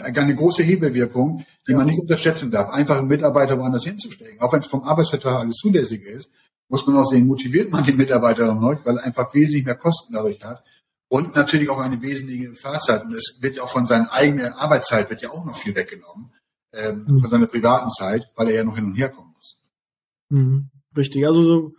S2: eine große Hebelwirkung, die man nicht unterschätzen darf, einfach einen Mitarbeiter woanders hinzustellen. Auch wenn es vom Arbeitsvertrag alles zulässig ist, muss man auch sehen, motiviert man den Mitarbeiter noch, weil er einfach wesentlich mehr Kosten dadurch hat. Und natürlich auch eine wesentliche Fahrzeit. Und es wird ja auch von seiner eigenen Arbeitszeit wird ja auch noch viel weggenommen, ähm, mhm. von seiner privaten Zeit, weil er ja noch hin und her kommen muss.
S1: Mhm. Richtig. Also so,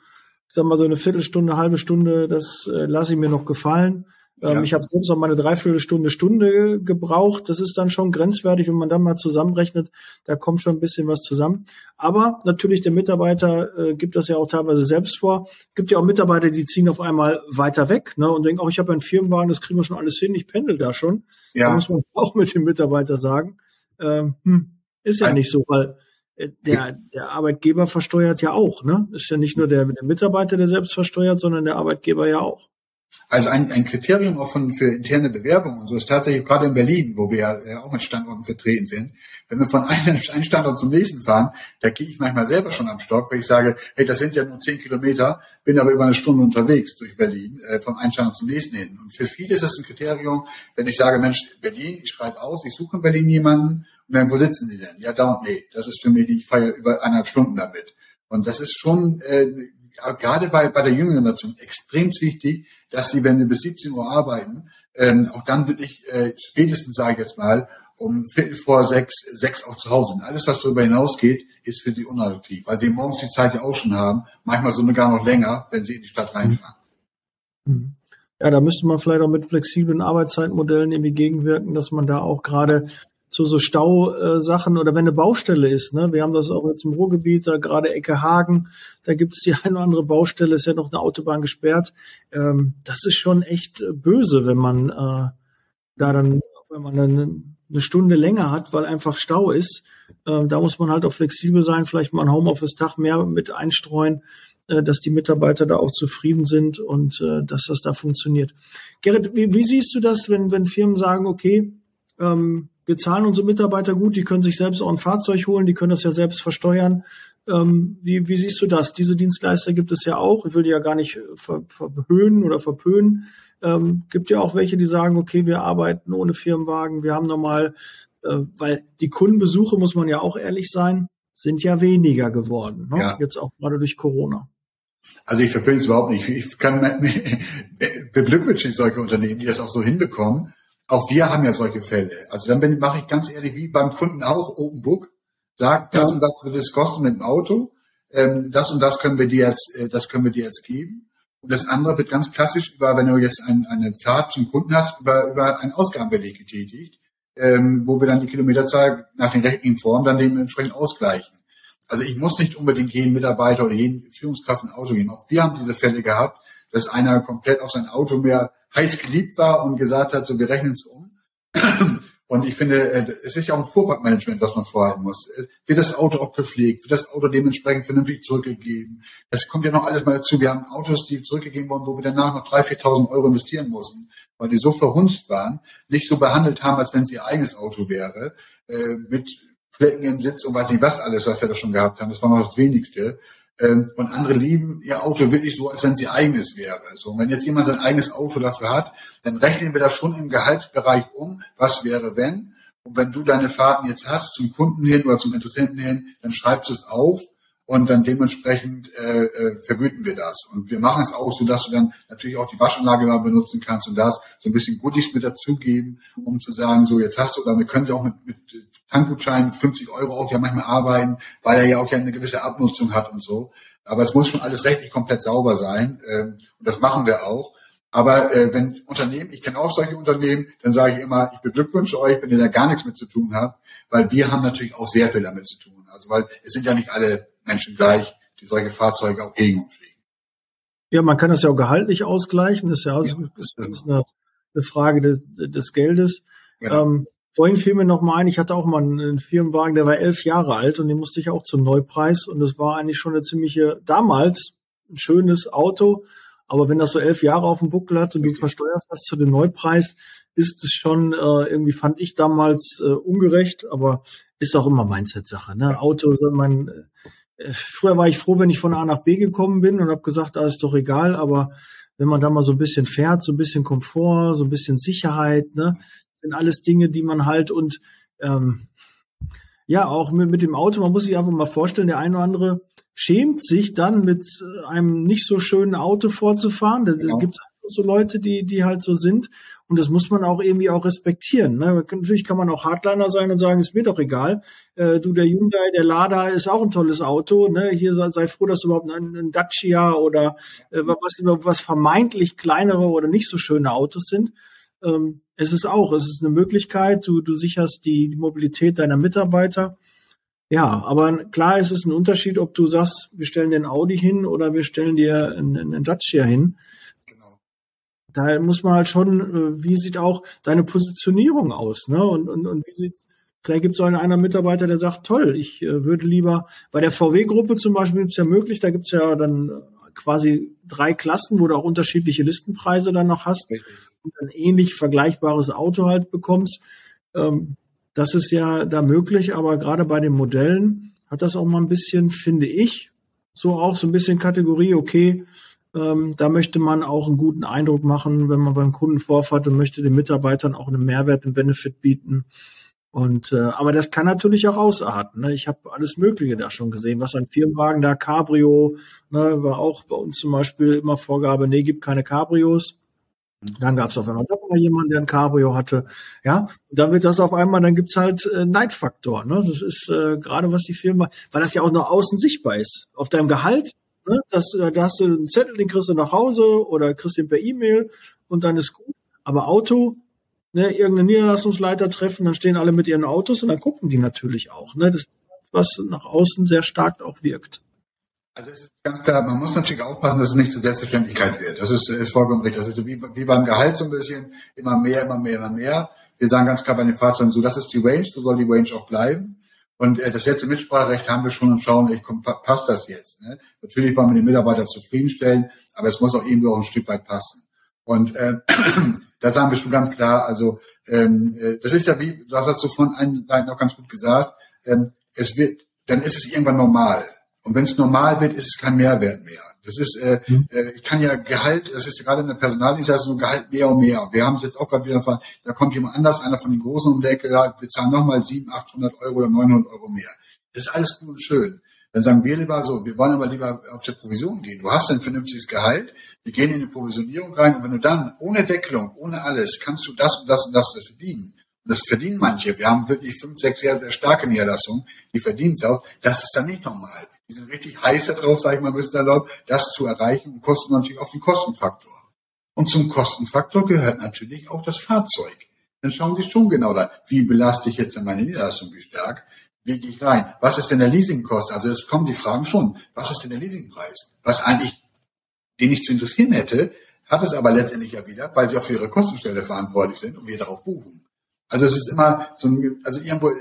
S1: ich sag mal, so eine Viertelstunde, halbe Stunde, das äh, lasse ich mir noch gefallen. Ähm, ja. Ich habe selbst noch mal eine Dreiviertelstunde, Stunde gebraucht. Das ist dann schon grenzwertig, wenn man dann mal zusammenrechnet. Da kommt schon ein bisschen was zusammen. Aber natürlich, der Mitarbeiter äh, gibt das ja auch teilweise selbst vor. Gibt ja auch Mitarbeiter, die ziehen auf einmal weiter weg ne, und denken, auch oh, ich habe einen Firmenwagen, das kriegen wir schon alles hin, ich pendel da schon. Ja. Da muss man auch mit dem Mitarbeiter sagen. Ähm, hm, ist ja nicht so, weil äh, der, der Arbeitgeber versteuert ja auch. Ne? Ist ja nicht nur der, der Mitarbeiter, der selbst versteuert, sondern der Arbeitgeber ja auch.
S2: Also ein, ein Kriterium auch von, für interne Bewerbungen und so ist tatsächlich gerade in Berlin, wo wir ja auch mit Standorten vertreten sind. Wenn wir von einem, einem Standort zum nächsten fahren, da gehe ich manchmal selber schon am Stock, weil ich sage, hey, das sind ja nur zehn Kilometer, bin aber über eine Stunde unterwegs durch Berlin, äh, vom einen Standort zum nächsten hin. Und für viele ist das ein Kriterium, wenn ich sage, Mensch, Berlin, ich schreibe aus, ich suche in Berlin jemanden, und dann, wo sitzen Sie denn? Ja, da und nee, das ist für mich, ich fahre über eineinhalb Stunden damit. Und das ist schon äh, gerade bei, bei der jüngeren Nation extrem wichtig, dass sie, wenn sie bis 17 Uhr arbeiten, ähm, auch dann wirklich äh, spätestens, sage ich jetzt mal, um Viertel vor sechs, sechs auch zu Hause sind. Alles, was darüber hinausgeht, ist für sie unattraktiv, weil sie morgens die Zeit ja auch schon haben, manchmal sogar noch länger, wenn sie in die Stadt reinfahren.
S1: Mhm. Ja, da müsste man vielleicht auch mit flexiblen Arbeitszeitmodellen irgendwie gegenwirken, dass man da auch gerade zu so Stausachen oder wenn eine Baustelle ist. Ne? Wir haben das auch jetzt im Ruhrgebiet, da gerade Ecke Hagen, da gibt es die eine oder andere Baustelle, ist ja noch eine Autobahn gesperrt. Ähm, das ist schon echt äh, böse, wenn man äh, da dann, wenn man dann eine Stunde länger hat, weil einfach Stau ist. Äh, da muss man halt auch flexibel sein, vielleicht mal einen Homeoffice-Tag mehr mit einstreuen, äh, dass die Mitarbeiter da auch zufrieden sind und äh, dass das da funktioniert. Gerrit, wie, wie siehst du das, wenn, wenn Firmen sagen, okay, ähm, wir zahlen unsere Mitarbeiter gut, die können sich selbst auch ein Fahrzeug holen, die können das ja selbst versteuern. Ähm, wie, wie siehst du das? Diese Dienstleister gibt es ja auch. Ich will die ja gar nicht ver, verhöhnen oder verpönen. Ähm, gibt ja auch welche, die sagen, okay, wir arbeiten ohne Firmenwagen, wir haben normal, äh, weil die Kundenbesuche, muss man ja auch ehrlich sein, sind ja weniger geworden. Ne? Ja. Jetzt auch gerade durch Corona.
S2: Also ich verpöne es überhaupt nicht. Ich kann beglückwünschen solche Unternehmen, die das auch so hinbekommen. Auch wir haben ja solche Fälle. Also dann bin, mache ich ganz ehrlich, wie beim Kunden auch, Open Book, sagt, das ja. und das wird es kosten mit dem Auto, ähm, das und das können wir dir jetzt, äh, das können wir dir jetzt geben. Und das andere wird ganz klassisch über, wenn du jetzt ein, eine Fahrt zum Kunden hast, über, über einen Ausgabenbeleg getätigt, ähm, wo wir dann die Kilometerzahl nach den rechtlichen Formen dann dementsprechend ausgleichen. Also ich muss nicht unbedingt jeden Mitarbeiter oder jeden Führungskraft ein Auto geben. Auch wir haben diese Fälle gehabt, dass einer komplett auf sein Auto mehr heiß geliebt war und gesagt hat, so wir rechnen es um. Und ich finde, äh, es ist ja auch ein Fuhrparkmanagement, was man vorhalten muss. Wird das Auto auch gepflegt? Wird das Auto dementsprechend vernünftig zurückgegeben? Das kommt ja noch alles mal dazu. Wir haben Autos, die zurückgegeben wurden, wo wir danach noch 3.000, 4.000 Euro investieren mussten, weil die so verhunzt waren, nicht so behandelt haben, als wenn es ihr eigenes Auto wäre, äh, mit Flecken im Sitz und weiß nicht was alles, was wir da schon gehabt haben. Das war noch das Wenigste. Ähm, und andere lieben ihr Auto wirklich so, als wenn sie eigenes wäre. So, und wenn jetzt jemand sein eigenes Auto dafür hat, dann rechnen wir das schon im Gehaltsbereich um. Was wäre, wenn? Und wenn du deine Fahrten jetzt hast zum Kunden hin oder zum Interessenten hin, dann schreibst du es auf und dann dementsprechend äh, äh, vergüten wir das. Und wir machen es auch so, dass du dann natürlich auch die Waschanlage mal benutzen kannst und das so ein bisschen Goodies mit dazugeben, um zu sagen, so jetzt hast du, oder wir können ja auch mit, mit Tankgutschein mit 50 Euro auch ja manchmal arbeiten, weil er ja auch ja eine gewisse Abnutzung hat und so. Aber es muss schon alles rechtlich komplett sauber sein. Ähm, und das machen wir auch. Aber äh, wenn Unternehmen, ich kenne auch solche Unternehmen, dann sage ich immer, ich beglückwünsche euch, wenn ihr da gar nichts mit zu tun habt, weil wir haben natürlich auch sehr viel damit zu tun. Also weil es sind ja nicht alle Menschen gleich, die solche Fahrzeuge auch gegen uns fliegen.
S1: Ja, man kann das ja auch gehaltlich ausgleichen. Das ist ja, ja ist, ist eine, eine, Frage des, des Geldes. Genau. Ähm, vorhin fiel mir noch mal ein, ich hatte auch mal einen Firmenwagen, der war elf Jahre alt und den musste ich auch zum Neupreis und das war eigentlich schon eine ziemliche, damals ein schönes Auto, aber wenn das so elf Jahre auf dem Buckel hat und du versteuerst das zu dem Neupreis, ist es schon äh, irgendwie fand ich damals äh, ungerecht, aber ist auch immer Mindset-Sache. Ne? Auto, man äh, früher war ich froh, wenn ich von A nach B gekommen bin und habe gesagt, ah, ist doch egal, aber wenn man da mal so ein bisschen fährt, so ein bisschen Komfort, so ein bisschen Sicherheit, ne, sind alles Dinge, die man halt und ähm, ja, auch mit, mit dem Auto, man muss sich einfach mal vorstellen, der eine oder andere schämt sich dann mit äh, einem nicht so schönen Auto vorzufahren. Da genau. gibt es so Leute, die, die halt so sind. Und das muss man auch irgendwie auch respektieren. Ne? Natürlich kann man auch Hardliner sein und sagen, ist mir doch egal. Äh, du, der Hyundai, der Lada ist auch ein tolles Auto. Ne? Hier sei, sei froh, dass du überhaupt ein, ein Dacia oder äh, was, was vermeintlich kleinere oder nicht so schöne Autos sind. Ähm, es ist auch, es ist eine Möglichkeit, du, du sicherst die, die Mobilität deiner Mitarbeiter. Ja, aber klar ist es ein Unterschied, ob du sagst, wir stellen dir ein Audi hin oder wir stellen dir einen, einen Dacia hin. Genau. Da muss man halt schon, äh, wie sieht auch deine Positionierung aus, ne? Und, und, und wie sieht's, vielleicht gibt es auch einen, einer Mitarbeiter, der sagt, toll, ich äh, würde lieber, bei der VW-Gruppe zum Beispiel ist ja möglich, da gibt's ja dann quasi drei Klassen, wo du auch unterschiedliche Listenpreise dann noch hast Richtig. Ein ähnlich vergleichbares Auto halt bekommst. Ähm, das ist ja da möglich, aber gerade bei den Modellen hat das auch mal ein bisschen, finde ich, so auch so ein bisschen Kategorie, okay, ähm, da möchte man auch einen guten Eindruck machen, wenn man beim Kunden vorfährt und möchte den Mitarbeitern auch einen Mehrwert, einen Benefit bieten. Und äh, aber das kann natürlich auch ausarten. Ne? Ich habe alles Mögliche da schon gesehen, was ein Firmenwagen da Cabrio, ne, war auch bei uns zum Beispiel immer Vorgabe, nee, gibt keine Cabrios. Dann gab es auf einmal doch mal jemanden, der ein Cabrio hatte. Ja, und dann wird das auf einmal, dann gibt's halt äh, Neidfaktor. Ne? Das ist äh, gerade was die Firma, weil das ja auch nur außen sichtbar ist. Auf deinem Gehalt, ne? das, äh, da hast du einen Zettel, den kriegst du nach Hause oder kriegst ihn per E-Mail und dann ist gut. Aber Auto, ne, irgendeinen Niederlassungsleiter treffen, dann stehen alle mit ihren Autos und dann gucken die natürlich auch. Ne? Das ist was nach außen sehr stark auch wirkt.
S2: Also es ist ganz klar, man muss natürlich aufpassen, dass es nicht zur Selbstverständlichkeit wird. Das ist, ist vollkommen richtig. Das ist wie, wie beim Gehalt so ein bisschen, immer mehr, immer mehr, immer mehr. Wir sagen ganz klar bei den Fahrzeugen so, das ist die Range, so soll die Range auch bleiben. Und äh, das letzte Mitspracherecht haben wir schon und schauen, ey, komm, passt das jetzt? Ne? Natürlich wollen wir den Mitarbeiter zufriedenstellen, aber es muss auch irgendwie auch ein Stück weit passen. Und äh, da sagen wir schon ganz klar, also ähm, äh, das ist ja wie, du hast das so von einem noch ganz gut gesagt, ähm, es wird, dann ist es irgendwann normal. Und wenn es normal wird, ist es kein Mehrwert mehr. Das ist, äh, mhm. äh, ich kann ja Gehalt, das ist ja gerade in der Personaldienstleistung, so Gehalt mehr und mehr. Wir haben es jetzt auch gerade wieder da kommt jemand anders, einer von den Großen um die Ecke, ja, wir zahlen nochmal 700, 800 Euro oder 900 Euro mehr. Das ist alles gut und schön. Dann sagen wir lieber so, wir wollen aber lieber auf der Provision gehen. Du hast ein vernünftiges Gehalt, wir gehen in die Provisionierung rein und wenn du dann ohne Deckelung, ohne alles, kannst du das und das und das, das verdienen. Und das verdienen manche. Wir haben wirklich fünf, sechs sehr, sehr starke Niederlassungen, die verdienen es auch. Das ist dann nicht normal. Die sind richtig heiß darauf, sage ich mal ein bisschen erlaubt, das zu erreichen und kosten natürlich auch den Kostenfaktor. Und zum Kostenfaktor gehört natürlich auch das Fahrzeug. Dann schauen Sie schon genau da, wie belaste ich jetzt in meine Niederlassung, wie stark, wie gehe ich rein, was ist denn der Leasingkost? Also es kommen die Fragen schon, was ist denn der Leasingpreis? Was eigentlich, den ich zu interessieren hätte, hat es aber letztendlich ja wieder, weil sie auch für ihre Kostenstelle verantwortlich sind und wir darauf buchen. Also es ist immer so ein, also irgendwo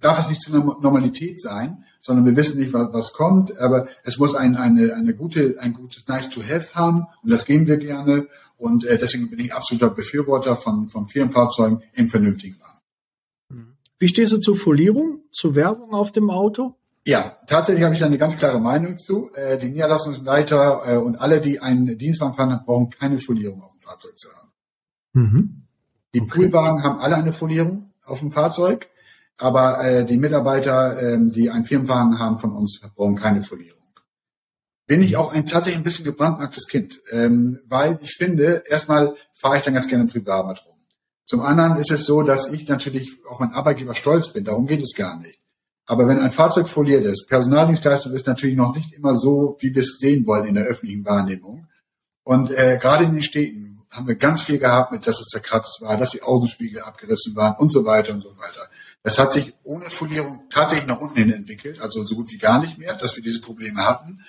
S2: darf es nicht zu einer Normalität sein, sondern wir wissen nicht, was, was kommt, aber es muss ein, eine, eine gute, ein gutes Nice to Have haben und das geben wir gerne und äh, deswegen bin ich absoluter Befürworter von, von vielen Fahrzeugen im vernünftigen Rahmen.
S1: Wie stehst du zur Folierung, zur Werbung auf dem Auto?
S2: Ja, tatsächlich habe ich da eine ganz klare Meinung zu. Äh, die Niederlassungsleiter äh, und alle, die einen Dienstwagen fahren, brauchen keine Folierung auf dem Fahrzeug zu haben. Mhm. Die okay. Poolwagen haben alle eine Folierung auf dem Fahrzeug, aber äh, die Mitarbeiter, äh, die einen Firmenwagen haben von uns, brauchen keine Folierung. Bin ich auch ein tatsächlich ein bisschen gebrandmarktes Kind, ähm, weil ich finde, erstmal fahre ich dann ganz gerne privat rum. Zum anderen ist es so, dass ich natürlich auf meinen Arbeitgeber stolz bin. Darum geht es gar nicht. Aber wenn ein Fahrzeug foliert ist, Personaldienstleistung ist natürlich noch nicht immer so, wie wir es sehen wollen in der öffentlichen Wahrnehmung. Und äh, gerade in den Städten haben wir ganz viel gehabt mit, dass es zerkratzt war, dass die Augenspiegel abgerissen waren und so weiter und so weiter. Das hat sich ohne Folierung tatsächlich nach unten hin entwickelt, also so gut wie gar nicht mehr, dass wir diese Probleme hatten.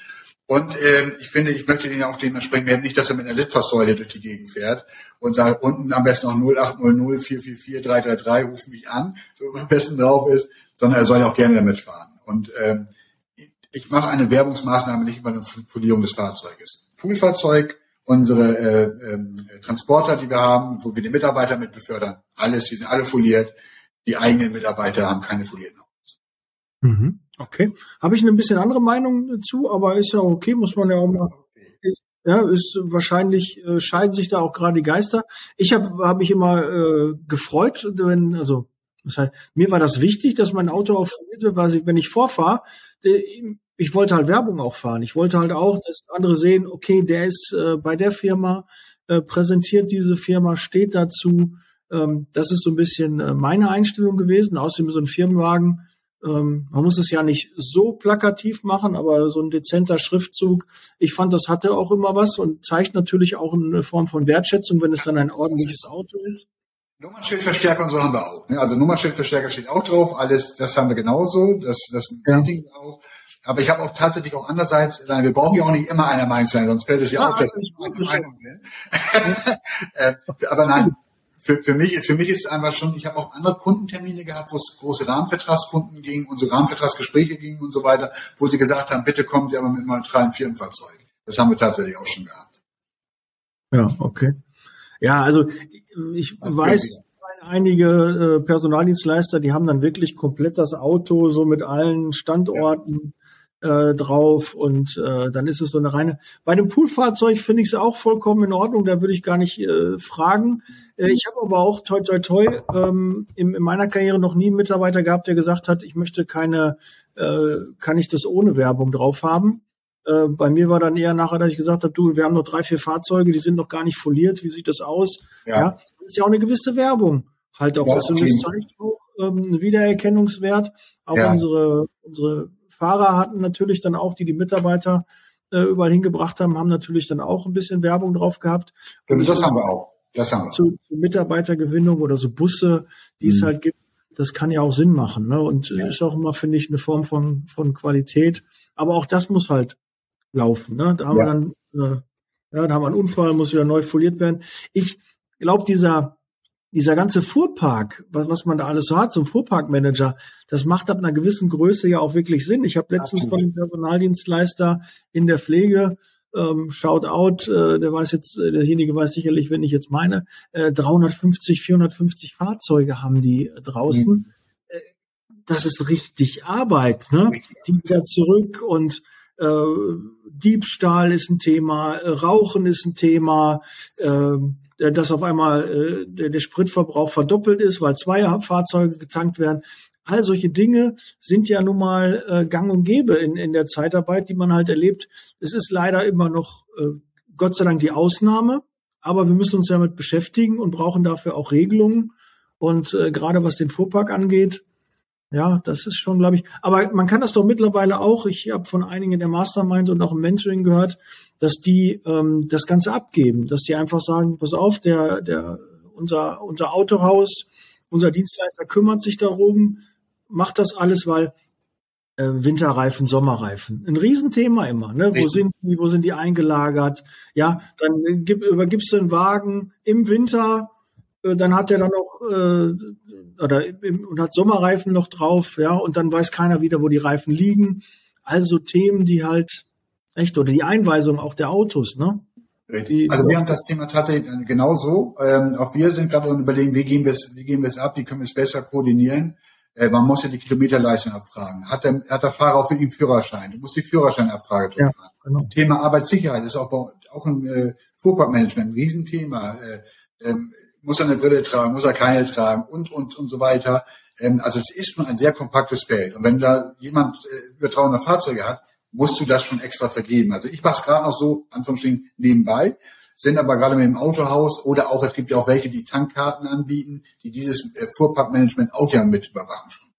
S2: Und äh, ich finde, ich möchte den auch dementsprechend mehr, nicht, dass er mit einer Litfaßsäule durch die Gegend fährt und sagt, unten am besten noch 0800 444 333, ruf mich an, so am besten drauf ist, sondern er soll ja auch gerne damit fahren. Und ähm, ich mache eine Werbungsmaßnahme nicht über eine Folierung des Fahrzeuges. Poolfahrzeug, unsere äh, äh, Transporter, die wir haben, wo wir die Mitarbeiter mit befördern, alles, die sind alle foliert. Die eigenen Mitarbeiter haben keine folierten Autos.
S1: Mhm. Okay. Habe ich eine bisschen andere Meinung dazu, aber ist ja okay, muss man ja auch mal. Ja, ist wahrscheinlich äh, scheiden sich da auch gerade die Geister. Ich habe hab mich immer äh, gefreut, wenn also das heißt, mir war das wichtig, dass mein Auto auf wird, weil ich, wenn ich vorfahre, ich wollte halt Werbung auch fahren. Ich wollte halt auch, dass andere sehen, okay, der ist äh, bei der Firma, äh, präsentiert diese Firma, steht dazu. Ähm, das ist so ein bisschen äh, meine Einstellung gewesen. Außerdem so ein Firmenwagen ähm, man muss es ja nicht so plakativ machen, aber so ein dezenter Schriftzug. Ich fand, das hatte auch immer was und zeigt natürlich auch eine Form von Wertschätzung, wenn es dann ein ordentliches Auto ist.
S2: Nummernschildverstärker und so haben wir auch. Ne? Also Nummernschildverstärker steht auch drauf, alles, das haben wir genauso, das, das ja. auch. Aber ich habe auch tatsächlich auch andererseits, wir brauchen ja auch nicht immer einer Meinung sein, sonst fällt es ja, ja auf, dass ich meine Meinung bin. Äh, aber nein, für, für mich, für mich ist es einfach schon, ich habe auch andere Kundentermine gehabt, wo es große Rahmenvertragskunden ging und so Rahmenvertragsgespräche gingen und so weiter, wo sie gesagt haben, bitte kommen Sie aber mit neutralen Firmenfahrzeug. Das haben wir tatsächlich auch schon gehabt.
S1: Ja, okay. Ja, also ich also weiß, einige äh, Personaldienstleister, die haben dann wirklich komplett das Auto so mit allen Standorten äh, drauf und äh, dann ist es so eine reine. Bei dem Poolfahrzeug finde ich es auch vollkommen in Ordnung, da würde ich gar nicht äh, fragen. Äh, ich habe aber auch toi toi toi ähm, in, in meiner Karriere noch nie einen Mitarbeiter gehabt, der gesagt hat, ich möchte keine, äh, kann ich das ohne Werbung drauf haben. Äh, bei mir war dann eher nachher, dass ich gesagt habe, du, wir haben noch drei, vier Fahrzeuge, die sind noch gar nicht foliert, wie sieht das aus? Ja, ja das ist ja auch eine gewisse Werbung. Halt auch, ja, und das zeigt auch ähm, Wiedererkennungswert. Auch ja. unsere, unsere Fahrer hatten natürlich dann auch, die die Mitarbeiter äh, überall hingebracht haben, haben natürlich dann auch ein bisschen Werbung drauf gehabt.
S2: Und das haben wir auch. Das haben wir.
S1: Zu, zu Mitarbeitergewinnung oder so Busse, die mhm. es halt gibt, das kann ja auch Sinn machen. Ne? Und ja. ist auch immer, finde ich, eine Form von, von Qualität. Aber auch das muss halt laufen. Ne? Da haben ja. wir dann, äh, ja, da haben wir einen Unfall, muss wieder neu foliert werden. Ich glaube, dieser dieser ganze Fuhrpark, was, was man da alles so hat, so ein Fuhrparkmanager, das macht ab einer gewissen Größe ja auch wirklich Sinn. Ich habe letztens Absolut. von einem Personaldienstleister in der Pflege ähm, Shout out, äh, der weiß jetzt, äh, derjenige weiß sicherlich, wenn ich jetzt meine, äh, 350, 450 Fahrzeuge haben die äh, draußen. Mhm. Äh, das ist richtig Arbeit, ne? Die wieder zurück und äh, Diebstahl ist ein Thema, äh, Rauchen ist ein Thema, äh, äh, dass auf einmal äh, der, der Spritverbrauch verdoppelt ist, weil zwei Fahrzeuge getankt werden. All solche Dinge sind ja nun mal äh, gang und gäbe in, in der Zeitarbeit, die man halt erlebt. Es ist leider immer noch äh, Gott sei Dank die Ausnahme, aber wir müssen uns damit beschäftigen und brauchen dafür auch Regelungen. Und äh, gerade was den Fuhrpark angeht, ja, das ist schon, glaube ich. Aber man kann das doch mittlerweile auch. Ich habe von einigen in der Mastermind und auch im Mentoring gehört, dass die ähm, das Ganze abgeben, dass die einfach sagen, pass auf, der, der, unser, unser Autohaus, unser Dienstleister kümmert sich darum, macht das alles, weil äh, Winterreifen, Sommerreifen, ein Riesenthema immer. Ne? Wo sind die, wo sind die eingelagert? Ja, dann gib, übergibst du einen Wagen im Winter, äh, dann hat er dann noch äh, oder und hat Sommerreifen noch drauf, ja, und dann weiß keiner wieder, wo die Reifen liegen. Also Themen, die halt echt oder die Einweisung auch der Autos, ne?
S2: Also wir haben das Thema tatsächlich genauso. Ähm, auch wir sind gerade überlegen, wie gehen wir es, wie gehen wir es ab, wie können wir es besser koordinieren. Äh, man muss ja die Kilometerleistung abfragen. Hat der, hat der Fahrer auch wirklich einen Führerschein? Du musst die Führerscheinabfrage durchfahren. Ja, genau. Thema Arbeitssicherheit ist auch, auch ein äh, Fuhrparkmanagement ein Riesenthema. Äh, ähm, muss er eine Brille tragen, muss er keine tragen und, und, und so weiter. Ähm, also es ist schon ein sehr kompaktes Feld. Und wenn da jemand äh, über 300 Fahrzeuge hat, musst du das schon extra vergeben. Also ich mache es gerade noch so, Anführungsstrichen, nebenbei sind aber gerade mit dem Autohaus oder auch, es gibt ja auch welche, die Tankkarten anbieten, die dieses äh, Fuhrparkmanagement auch ja mit überwachen schon.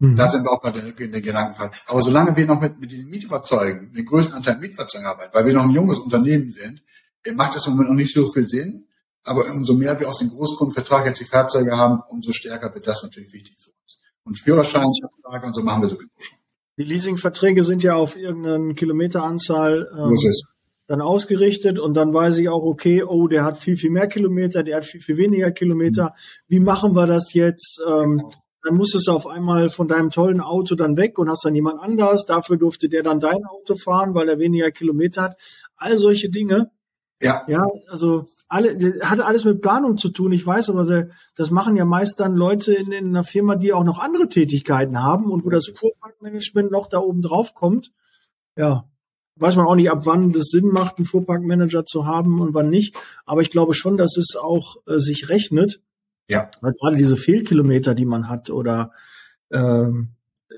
S2: Mhm. Da sind wir auch gerade in den Gedankenfall. Aber solange wir noch mit, mit diesen Mietfahrzeugen, den größten Anteil Mietfahrzeugen arbeiten, weil wir noch ein junges Unternehmen sind, äh, macht das im Moment noch nicht so viel Sinn. Aber umso mehr wir aus dem Großkundenvertrag jetzt die Fahrzeuge haben, umso stärker wird das natürlich wichtig für uns. Und Führerscheinvertrag und so machen wir sowieso schon.
S1: Die Leasingverträge sind ja auf irgendeine Kilometeranzahl ähm, dann ausgerichtet und dann weiß ich auch, okay, oh, der hat viel, viel mehr Kilometer, der hat viel, viel weniger Kilometer. Wie machen wir das jetzt? Ähm, dann musstest du auf einmal von deinem tollen Auto dann weg und hast dann jemand anders. Dafür durfte der dann dein Auto fahren, weil er weniger Kilometer hat. All solche Dinge. Ja. Ja, also alle, hat alles mit Planung zu tun. Ich weiß, aber das machen ja meist dann Leute in, in einer Firma, die auch noch andere Tätigkeiten haben und wo das Fuhrparkmanagement noch da oben drauf kommt. Ja, weiß man auch nicht, ab wann das Sinn macht, einen Fuhrparkmanager zu haben und wann nicht. Aber ich glaube schon, dass es auch äh, sich rechnet. Ja. Weil gerade diese Fehlkilometer, die man hat oder ähm,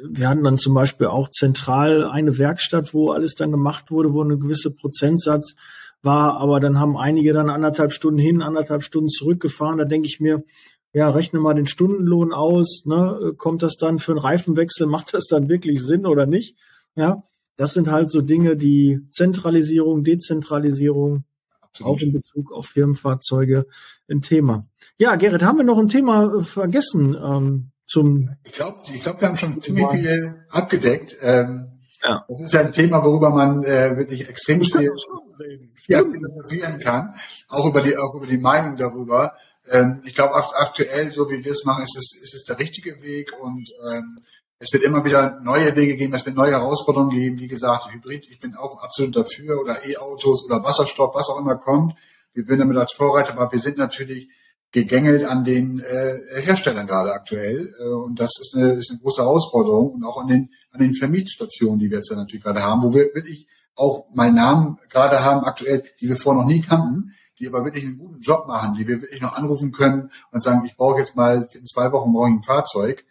S1: wir hatten dann zum Beispiel auch zentral eine Werkstatt, wo alles dann gemacht wurde, wo eine gewisse Prozentsatz war, aber dann haben einige dann anderthalb Stunden hin, anderthalb Stunden zurückgefahren. Da denke ich mir, ja, rechne mal den Stundenlohn aus, ne? Kommt das dann für einen Reifenwechsel, macht das dann wirklich Sinn oder nicht? Ja, das sind halt so Dinge, die Zentralisierung, Dezentralisierung, Absolut. auch in Bezug auf Firmenfahrzeuge ein Thema. Ja, Gerrit, haben wir noch ein Thema äh, vergessen ähm, zum?
S2: Ich glaube, ich glaub, wir haben schon ziemlich viel abgedeckt. Ähm, ja. Das ist ja ein Thema, worüber man äh, wirklich extrem viel philosophieren kann, auch über die auch über die Meinung darüber. Ähm, ich glaube, aktuell, so wie wir es machen, ist es, ist es der richtige Weg und ähm, es wird immer wieder neue Wege geben, es wird neue Herausforderungen geben. Wie gesagt, Hybrid, ich bin auch absolut dafür oder E-Autos oder Wasserstoff, was auch immer kommt. Wir würden damit als Vorreiter, aber wir sind natürlich gegängelt an den äh, Herstellern gerade aktuell. Äh, und das ist eine, ist eine große Herausforderung und auch an den, an den Vermietstationen, die wir jetzt ja natürlich gerade haben, wo wir wirklich auch mal Namen gerade haben aktuell, die wir vorher noch nie kannten, die aber wirklich einen guten Job machen, die wir wirklich noch anrufen können und sagen, ich brauche jetzt mal in zwei Wochen brauche ich ein Fahrzeug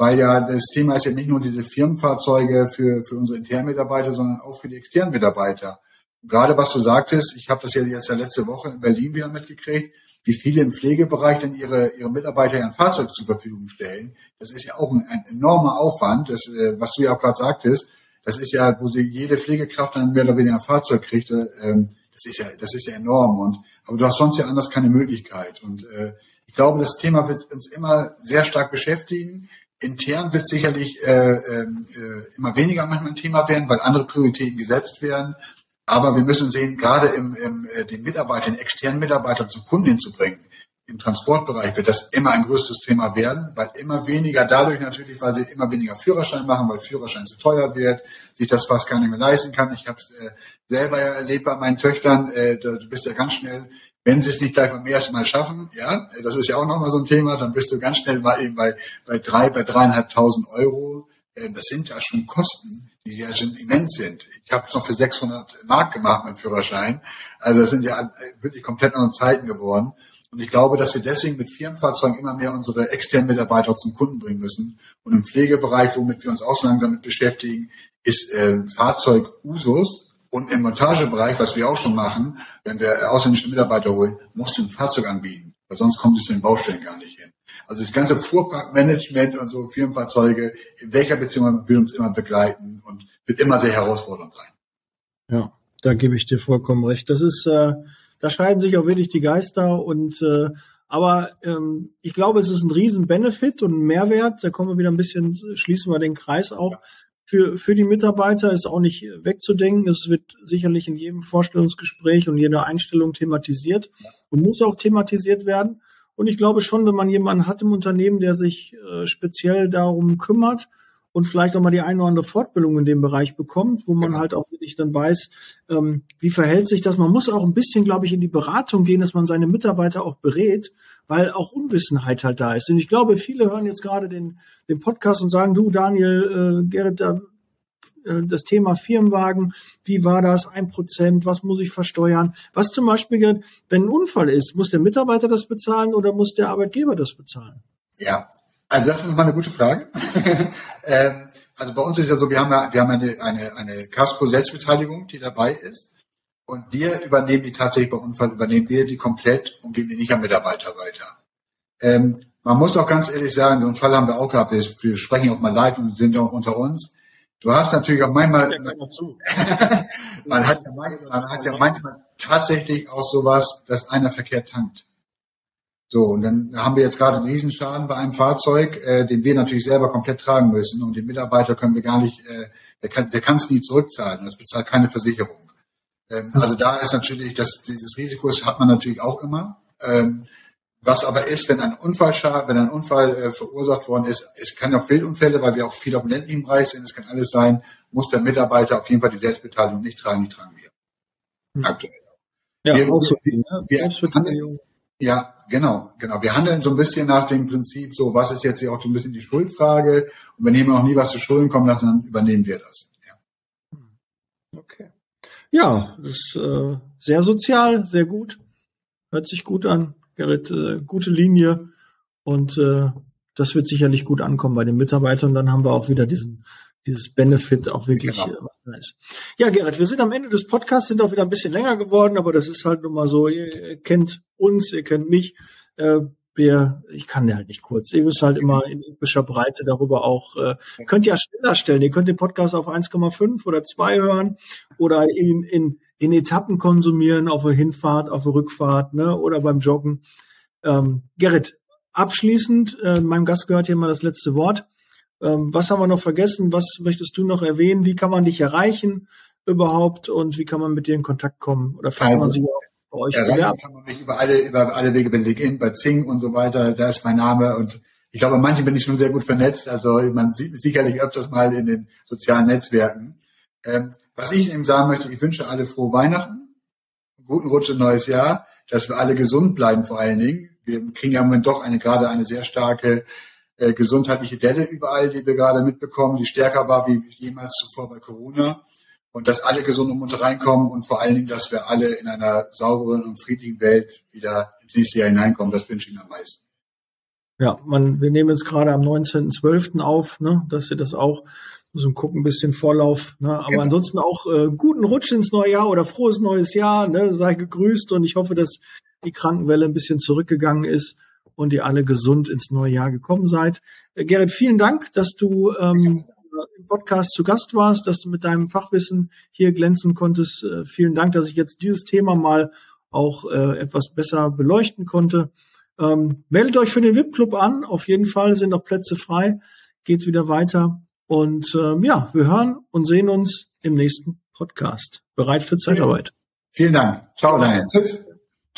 S2: weil ja das Thema ist ja nicht nur diese Firmenfahrzeuge für, für unsere internen Mitarbeiter, sondern auch für die externen Mitarbeiter. Gerade was du sagtest, ich habe das ja jetzt ja letzte Woche in Berlin wieder mitgekriegt, wie viele im Pflegebereich denn ihre, ihre Mitarbeiter ein Fahrzeug zur Verfügung stellen. Das ist ja auch ein, ein enormer Aufwand, das, äh, was du ja auch gerade sagtest. Das ist ja, wo sie jede Pflegekraft dann mehr oder weniger ein Fahrzeug kriegt. Ähm, das ist ja, das ist ja enorm. Und aber du hast sonst ja anders keine Möglichkeit. Und äh, ich glaube, das Thema wird uns immer sehr stark beschäftigen. Intern wird sicherlich äh, ähm, äh, immer weniger manchmal ein Thema werden, weil andere Prioritäten gesetzt werden. Aber wir müssen sehen, gerade im, im äh, den Mitarbeitern, externen Mitarbeitern zum Kunden hinzubringen, im Transportbereich wird das immer ein größtes Thema werden, weil immer weniger dadurch natürlich, weil sie immer weniger Führerschein machen, weil Führerschein zu teuer wird, sich das fast gar nicht mehr leisten kann. Ich habe es äh, selber erlebt bei meinen Töchtern, äh, du bist ja ganz schnell wenn sie es nicht gleich beim ersten Mal schaffen, ja, das ist ja auch nochmal so ein Thema, dann bist du ganz schnell mal eben bei, bei drei, bei dreieinhalbtausend Euro. Äh, das sind ja schon Kosten, die ja schon immens sind. Ich habe es noch für 600 Mark gemacht mit Führerschein. Also das sind ja äh, wirklich komplett andere Zeiten geworden. Und ich glaube, dass wir deswegen mit Firmenfahrzeugen immer mehr unsere externen Mitarbeiter zum Kunden bringen müssen. Und im Pflegebereich, womit wir uns auch so lange damit beschäftigen, ist äh, Fahrzeug Usus, und im Montagebereich, was wir auch schon machen, wenn wir ausländische Mitarbeiter holen, musst du ein Fahrzeug anbieten, weil sonst kommen sie zu den Baustellen gar nicht hin. Also das ganze Fuhrparkmanagement und so Firmenfahrzeuge, in welcher Beziehung will uns immer begleiten und wird immer sehr herausfordernd sein.
S1: Ja, da gebe ich dir vollkommen recht. Das ist, äh, da scheiden sich auch wirklich die Geister und äh, aber ähm, ich glaube, es ist ein riesen Benefit und ein Mehrwert. Da kommen wir wieder ein bisschen, schließen wir den Kreis auch für, für die Mitarbeiter ist auch nicht wegzudenken. Es wird sicherlich in jedem Vorstellungsgespräch und jeder Einstellung thematisiert und muss auch thematisiert werden. Und ich glaube schon, wenn man jemanden hat im Unternehmen, der sich äh, speziell darum kümmert und vielleicht auch mal die eine oder andere Fortbildung in dem Bereich bekommt, wo man genau. halt auch wirklich dann weiß, ähm, wie verhält sich das. Man muss auch ein bisschen, glaube ich, in die Beratung gehen, dass man seine Mitarbeiter auch berät, weil auch Unwissenheit halt da ist. Und ich glaube, viele hören jetzt gerade den, den Podcast und sagen, du Daniel, äh, Gerrit, da äh, das Thema Firmenwagen, wie war das, ein Prozent, was muss ich versteuern? Was zum Beispiel, wenn ein Unfall ist, muss der Mitarbeiter das bezahlen oder muss der Arbeitgeber das bezahlen?
S2: Ja, also das ist mal eine gute Frage. ähm, also bei uns ist ja so, wir haben ja, wir haben eine, eine, eine Casco-Selbstbeteiligung, die dabei ist. Und wir übernehmen die tatsächlich bei Unfall, übernehmen wir die komplett und geben die nicht an Mitarbeiter weiter. Ähm, man muss auch ganz ehrlich sagen, so einen Fall haben wir auch gehabt, wir, wir sprechen auch mal live und sind auch unter uns. Du hast natürlich auch manchmal, man, hat ja manchmal, man hat ja manchmal tatsächlich auch sowas, dass einer verkehrt tankt. So, und dann haben wir jetzt gerade einen Riesenschaden bei einem Fahrzeug, äh, den wir natürlich selber komplett tragen müssen. Und den Mitarbeiter können wir gar nicht, äh, der kann der kann es nie zurückzahlen. Das bezahlt keine Versicherung. Ähm, also da ist natürlich, das, dieses Risiko hat man natürlich auch immer. Ähm, was aber ist, wenn ein Unfall, wenn ein Unfall äh, verursacht worden ist, es kann auch Wildunfälle, weil wir auch viel auf dem ländlichen Bereich sind, es kann alles sein, muss der Mitarbeiter auf jeden Fall die Selbstbeteiligung nicht tragen, die tragen wir. Hm. Aktuell. Ja, wir, auch so viel, ne? wir, ja, genau, genau. Wir handeln so ein bisschen nach dem Prinzip, so was ist jetzt hier auch so ein bisschen die Schuldfrage und wenn jemand noch nie was zu Schulden kommen lassen, dann übernehmen wir das. Ja.
S1: Okay. Ja, das ist äh, sehr sozial, sehr gut. Hört sich gut an. Gerrit, äh, gute Linie. Und äh, das wird sicherlich gut ankommen bei den Mitarbeitern. Dann haben wir auch wieder diesen dieses Benefit auch wirklich genau. äh, nice. Ja, Gerrit, wir sind am Ende des Podcasts, sind auch wieder ein bisschen länger geworden, aber das ist halt nun mal so, ihr kennt uns, ihr kennt mich. Äh, wir, ich kann ja halt nicht kurz. Ihr müsst halt immer in epischer Breite darüber auch, äh, könnt ja schneller stellen. Ihr könnt den Podcast auf 1,5 oder 2 hören oder in, in, in Etappen konsumieren, auf der Hinfahrt, auf der Rückfahrt, ne, oder beim Joggen. Ähm, Gerrit, abschließend, äh, meinem Gast gehört hier mal das letzte Wort. Ähm, was haben wir noch vergessen? Was möchtest du noch erwähnen? Wie kann man dich erreichen überhaupt und wie kann man mit dir in Kontakt kommen? Oder
S2: vielleicht also, man sich auch bei euch bewerben? kann man mich über alle, über alle Wege bei LinkedIn, bei Zing und so weiter. Da ist mein Name und ich glaube, manche bin ich schon sehr gut vernetzt. Also man sieht mich sicherlich öfters mal in den sozialen Netzwerken. Ähm, was ich eben sagen möchte, ich wünsche alle frohe Weihnachten, guten Rutsch in neues Jahr, dass wir alle gesund bleiben vor allen Dingen. Wir kriegen ja im Moment doch eine gerade eine sehr starke äh, gesundheitliche Delle überall, die wir gerade mitbekommen, die stärker war wie jemals zuvor bei Corona. Und dass alle gesund und munter reinkommen und vor allen Dingen, dass wir alle in einer sauberen und friedlichen Welt wieder ins nächste Jahr hineinkommen, das wünsche ich mir am meisten.
S1: Ja, man, wir nehmen jetzt gerade am 19.12. auf, ne, dass ihr das auch so gucken, ein bisschen Vorlauf. Ne? Aber genau. ansonsten auch äh, guten Rutsch ins neue Jahr oder frohes neues Jahr. Ne? Sei gegrüßt und ich hoffe, dass die Krankenwelle ein bisschen zurückgegangen ist und ihr alle gesund ins neue Jahr gekommen seid. Äh, Gerrit, vielen Dank, dass du ähm, im Podcast zu Gast warst, dass du mit deinem Fachwissen hier glänzen konntest. Äh, vielen Dank, dass ich jetzt dieses Thema mal auch äh, etwas besser beleuchten konnte. Ähm, meldet euch für den VIP-Club an. Auf jeden Fall sind noch Plätze frei. Geht wieder weiter. Und ähm, ja, wir hören und sehen uns im nächsten Podcast. Bereit für Zeitarbeit.
S2: Vielen Dank. Ciao, Daniel. Tschüss.